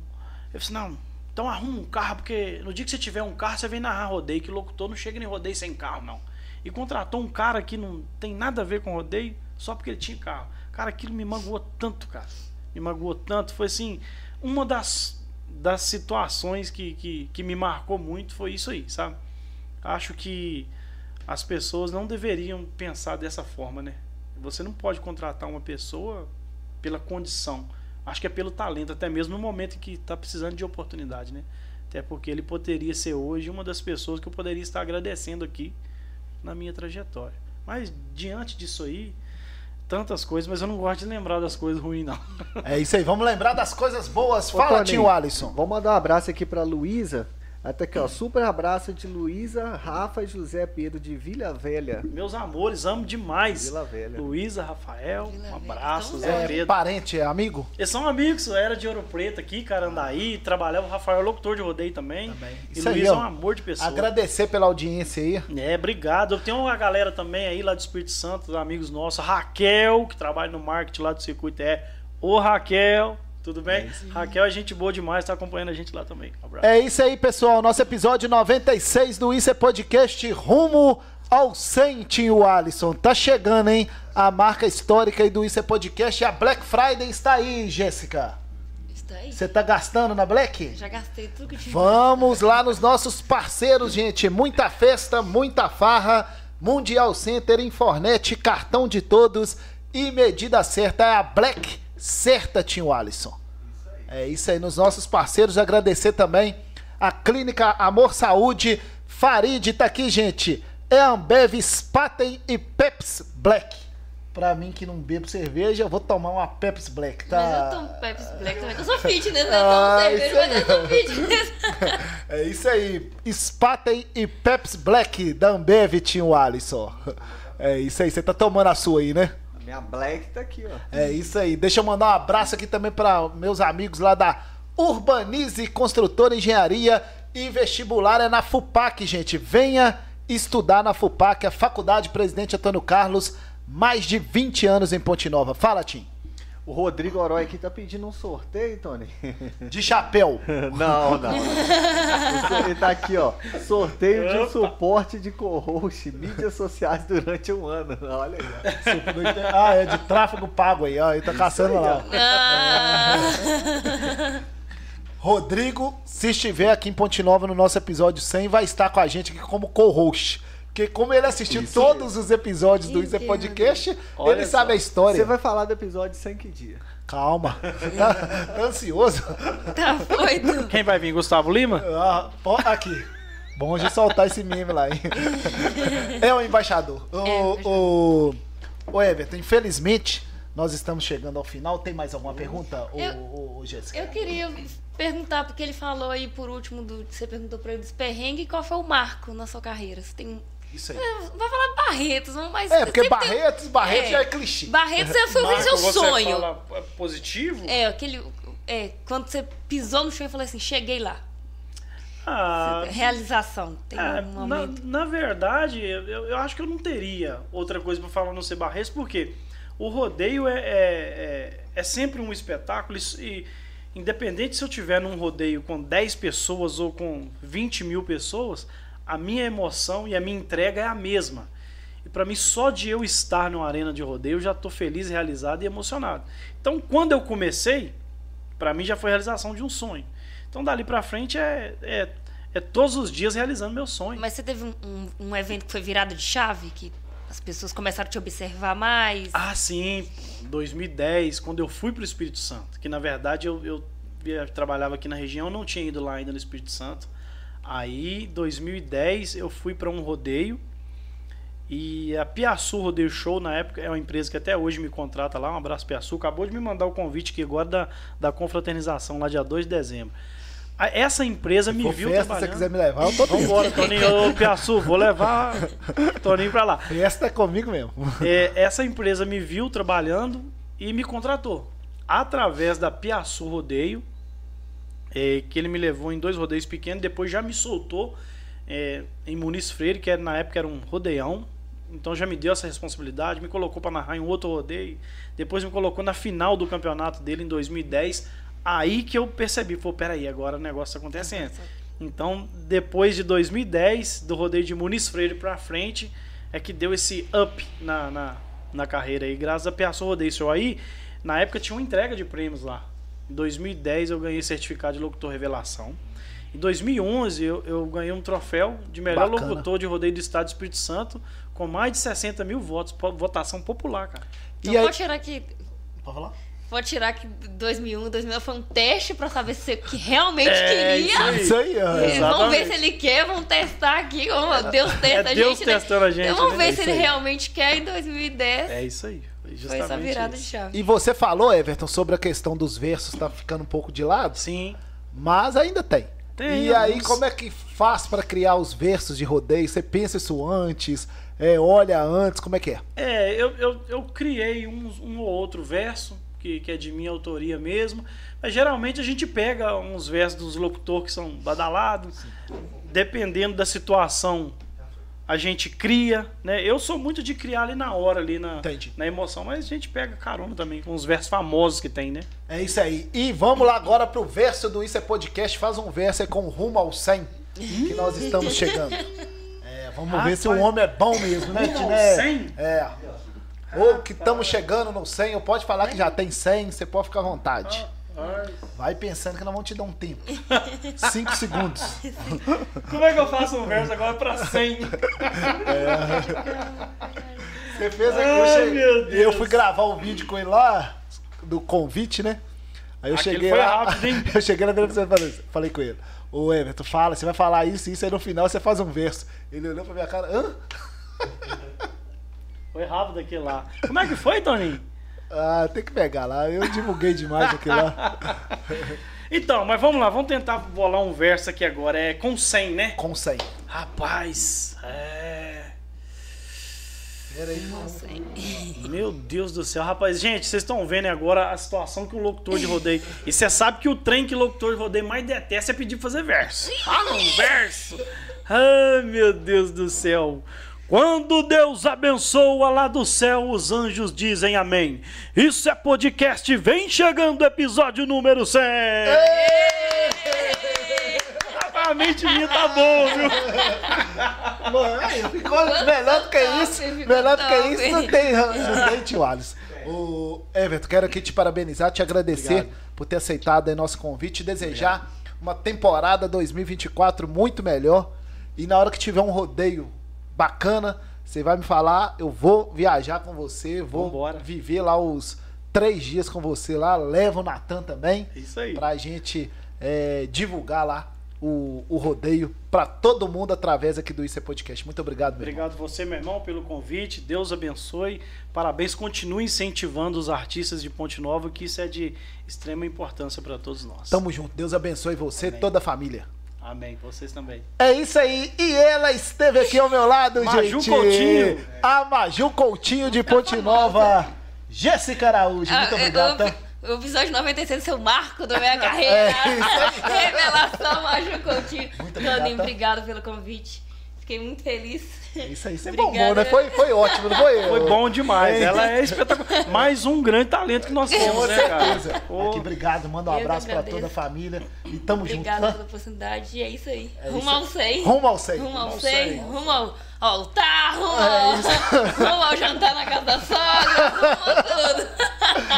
Eu falei, não, então arruma um carro, porque no dia que você tiver um carro, você vem narrar rodeio, que locutor não chega nem rodeio sem carro, não. E contratou um cara que não tem nada a ver com rodeio, só porque ele tinha carro. Cara, aquilo me magoou tanto, cara. Me magoou tanto. Foi assim, uma das, das situações que, que, que me marcou muito foi isso aí, sabe? Acho que as pessoas não deveriam pensar dessa forma, né? Você não pode contratar uma pessoa pela condição. Acho que é pelo talento, até mesmo no momento em que está precisando de oportunidade, né? Até porque ele poderia ser hoje uma das pessoas que eu poderia estar agradecendo aqui na minha trajetória. Mas diante disso aí, tantas coisas, mas eu não gosto de lembrar das coisas ruins, não. É isso aí, vamos lembrar das coisas boas. Ô, Fala, Toninho, tio Alisson. Vamos mandar um abraço aqui pra Luísa. Até aqui, ó. Super abraço de Luísa, Rafa e José Pedro de Vila Velha. Meus amores, amo demais. Vila Velha. Luísa, Rafael, Vila um abraço, então, Zé É, Pedro. parente, é amigo? Eles são amigos, era de Ouro Preto aqui, Carandaí, trabalhava o Rafael, locutor de rodeio também. Também. E Luiz é um amor de pessoa. Agradecer pela audiência aí. É, obrigado. Eu tenho uma galera também aí lá do Espírito Santo, amigos nossos. Raquel, que trabalha no marketing lá do Circuito é. Ô Raquel, tudo bem? Raquel é gente boa demais, tá acompanhando a gente lá também. Um abraço. É isso aí, pessoal. Nosso episódio 96 do Isso é Podcast rumo ao 100, tio Alisson. Tá chegando, hein? A marca histórica aí do Isso é Podcast. A Black Friday está aí, Jéssica. Você tá gastando na Black? Já gastei tudo que tinha. Vamos lá nos nossos parceiros, gente. Muita festa, muita farra. Mundial Center, Infornet, cartão de todos e medida certa é a Black Certa, tio Alisson. É isso aí, nos nossos parceiros, agradecer também a Clínica Amor Saúde. Farid tá aqui, gente. É Ambev, Spaten e Peps Black. Pra mim que não bebo cerveja, eu vou tomar uma Pepsi Black, tá? Mas eu tomo Pepsi Black também, que eu sou fitness, né? Ah, Eu tomo cerveja, isso mas eu sou fitness. É isso aí. Spaten e Pepsi Black da Ambev, tinha o Alisson. É isso aí, você tá tomando a sua aí, né? Minha Black tá aqui, ó. É isso aí. Deixa eu mandar um abraço aqui também para meus amigos lá da Urbanize Construtora Engenharia e Vestibular é na FUPAC, gente. Venha estudar na FUPAC, a Faculdade Presidente Antônio Carlos, mais de 20 anos em Ponte Nova. Fala, Tim. O Rodrigo Orói aqui tá pedindo um sorteio, Tony. De chapéu. Não, não. Ele tá aqui, ó. Sorteio de um suporte de co-host, mídias sociais durante um ano. Olha aí. ó. ah, é de tráfego pago aí, ó. Ele tá caçando aí, lá. Ah, Rodrigo, se estiver aqui em Ponte Nova no nosso episódio 100, vai estar com a gente aqui como co-host. Porque como ele assistiu Isso todos os episódios do Isso é Entendo. Podcast, Olha ele sabe só. a história. Você vai falar do episódio 100 que dia? Calma. Tá, tá ansioso? tá doido. Quem vai vir? Gustavo Lima? Ah, aqui. Bom de soltar esse meme lá, hein? É o embaixador. O, o, o Everton, infelizmente, nós estamos chegando ao final. Tem mais alguma pergunta, Eu- ô, Jéssica? Eu queria perguntar, porque ele falou aí por último, do, você perguntou pra ele dos perrengues, qual foi o marco na sua carreira? Você tem. Isso aí. Vai falar Barretos, mas. É, porque sempre tem- Barretos, Barretos É. já é clichê. Barretos é- foi o Marco, seu você sonho. fala é positivo? É, aquele. É, quando você pisou no chão e falou assim, cheguei lá. Ah, Realização. Tem É, um na, momento. na verdade, eu, eu acho que eu não teria outra coisa pra falar não ser Barretos, porque o rodeio é, é, é, é sempre um espetáculo e, e independente se eu tiver num rodeio com 10 pessoas ou com 20 mil pessoas, a minha emoção e a minha entrega é a mesma. E para mim, só de eu estar numa arena de rodeio, eu já estou feliz, realizado e emocionado. Então, quando eu comecei, para mim já foi a realização de um sonho. Então, dali para frente é, é, é todos os dias realizando meu sonho. Mas você teve um, um, um evento que foi virado de chave, que as pessoas começaram a te observar mais. Ah, sim, 2010, quando eu fui para o Espírito Santo, que na verdade eu, eu via- trabalhava aqui na região, não tinha ido lá ainda no Espírito Santo. Aí, 2010, eu fui para um rodeio e a Piaçu Rodeio Show, na época, é uma empresa que até hoje me contrata lá. Um abraço, Piaçu. Acabou de me mandar o convite aqui agora da, da confraternização, lá dia 2 de dezembro. Essa empresa me viu festa, se você trabalhando. quiser me levar, eu tô dentro. Vambora, Toninho. Ô, Piaçu, vou levar Toninho pra lá. Festa é comigo mesmo. É, essa empresa me viu trabalhando e me contratou. Através da Piaçu Rodeio, é, que ele me levou em dois rodeios pequenos, depois já me soltou é, em Muniz Freire, que era, na época era um rodeião. Então já me deu essa responsabilidade, me colocou para narrar em outro rodeio. Depois me colocou na final do campeonato dele em 2010. Aí que eu percebi, pô, peraí, agora o negócio tá acontecendo. Então, depois de 2010, do rodeio de Muniz Freire pra frente, é que deu esse up na, na, na carreira aí, graças a Piaçu Rodeio Show. Aí, na época, tinha uma entrega de prêmios lá. Em 2010, eu ganhei certificado de locutor revelação. Em 2011, eu, eu ganhei um troféu de melhor Bacana. locutor de rodeio do Estado do Espírito Santo, com mais de 60 mil votos, votação popular, cara. Então E aí- pode tirar que. Pode falar? Pode tirar que 2001, 2009 foi um teste pra saber se você que realmente É, queria. Isso aí, ó. Eles vão ver Exatamente. se ele quer, vão testar aqui. Oh, Deus testa É a Deus gente, né? testando a gente, Então vamos né? ver É se isso ele aí. realmente quer em 2010. É isso aí. Foi essa virada de isso. chave. E você falou, Everton, sobre a questão dos versos, tá ficando um pouco de lado, Sim. mas ainda tem. Tem e aí, alguns. como é que faz pra criar os versos de rodeio? Você pensa isso antes? É, olha antes, como é que é? É, eu, eu, eu criei um, um ou outro verso, que, que é de minha autoria mesmo, mas geralmente a gente pega uns versos dos locutores que são badalados, dependendo da situação, a gente cria, né? Eu sou muito de criar ali na hora, ali na, Entendi. na emoção, mas a gente pega carona também com os versos famosos que tem, né? É isso aí. E vamos lá agora pro verso do Isso é Podcast. Faz um verso aí com rumo ao 100, que nós estamos chegando. É, vamos ver se o homem é bom mesmo, né, Rumo ao Tiné? 100? É. Ou que estamos chegando no 100, ou pode falar que já tem 100, você pode ficar à vontade. Vai pensando que nós vamos te dar um tempo. 5 segundos. Como é que eu faço um verso agora pra 100? Você fez aqui, Ai, eu, eu fui gravar o vídeo com ele lá, do convite, né? Aí eu Aquele cheguei foi lá, rápido, hein? eu cheguei na beira e falei, com ele, ô Everton, fala, você vai falar isso e isso, aí no final você faz um verso. Ele olhou pra minha cara, hã? Foi rápido aquele lá. Como é que foi, Toninho? Ah, tem que pegar lá, eu divulguei demais aquilo lá. Então, mas vamos lá, vamos tentar bolar um verso aqui agora. É com 100, né? Com 100. Rapaz, é. Pera aí, Não sei. Meu Deus do céu, rapaz. Gente, vocês estão vendo agora a situação que o locutor de rodeio. E você sabe que o trem que o locutor de rodeio mais detesta é pedir pra fazer verso. Fala um verso! Ai, meu Deus do céu. Quando Deus abençoa lá do céu, os anjos dizem amém. Isso é podcast, vem chegando o episódio número 100. Rapaz, a mente minha tá bom, viu? Mano, aí, ficou melhor do que isso. Melhor do que isso, não tem, não tem tio Alisson. O Everton, quero aqui te parabenizar, te agradecer Obrigado. por ter aceitado aí nosso convite e desejar uma temporada 2024 muito melhor. E na hora que tiver um rodeio bacana, você vai me falar, eu vou viajar com você, vou Vambora. viver lá os três dias com você lá, leva o Natan também Isso aí. pra gente é, divulgar lá o, o rodeio pra todo mundo através aqui do Isso é Podcast. Muito obrigado, meu irmão. Obrigado você, meu irmão, pelo convite. Deus abençoe. Parabéns. Continue incentivando os artistas de Ponte Nova, que isso é de extrema importância para todos nós. Tamo junto. Deus abençoe você e toda a família. Amém. Vocês também. É isso aí. E ela esteve aqui ao meu lado, Maju gente. Coutinho. A Maju Coutinho de Ponte Nova. Jéssica Araújo. Muito Ah, tá? O episódio 96 é o marco da minha carreira. Revelação, Maju Coutinho. Muito obrigado, Toninho, obrigado pelo convite. Fiquei muito feliz. Isso aí, você Obrigada. bombou, né? Foi, foi ótimo, não foi? Foi bom demais. É. Ela é espetacular. Mais um grande talento que nós temos, né, cara? Aqui, obrigado. Manda um Eu abraço pra agradeço. toda a família. E tamo Obrigada junto. pela oportunidade. E é isso aí. É rumo isso ao aí. 100. Rumo ao 100. Rumo ao Rumo ao 100. 100. Rumo ao altar. Rumo É ao, rumo ao jantar na casa da sogra. Rumo a tudo.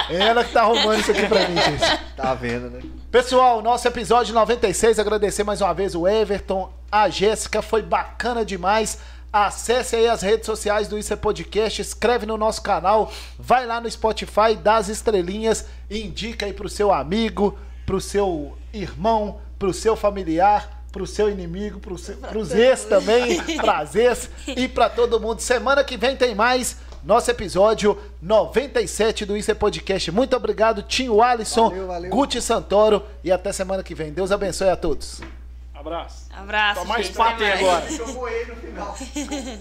É ela que tá arrumando isso aqui pra mim, gente. Tá vendo, né? Pessoal, nosso episódio 96, agradecer mais uma vez o Everton, a Jéssica, foi bacana demais. Acesse aí as redes sociais do Isso é Podcast, escreve no nosso canal, vai lá no Spotify, dá as estrelinhas, indica aí pro seu amigo, pro seu irmão, pro seu familiar, pro seu inimigo, pro seu, pros ex também, pras ex e pra todo mundo. Semana que vem tem mais. Nosso episódio 97 do Isso é Podcast. Muito obrigado, Tinho Alisson, Valeu, valeu. Guti Santoro e até semana que vem. Deus abençoe a todos. Abraço. Abraço. Só mais patem agora. Eu moei no final.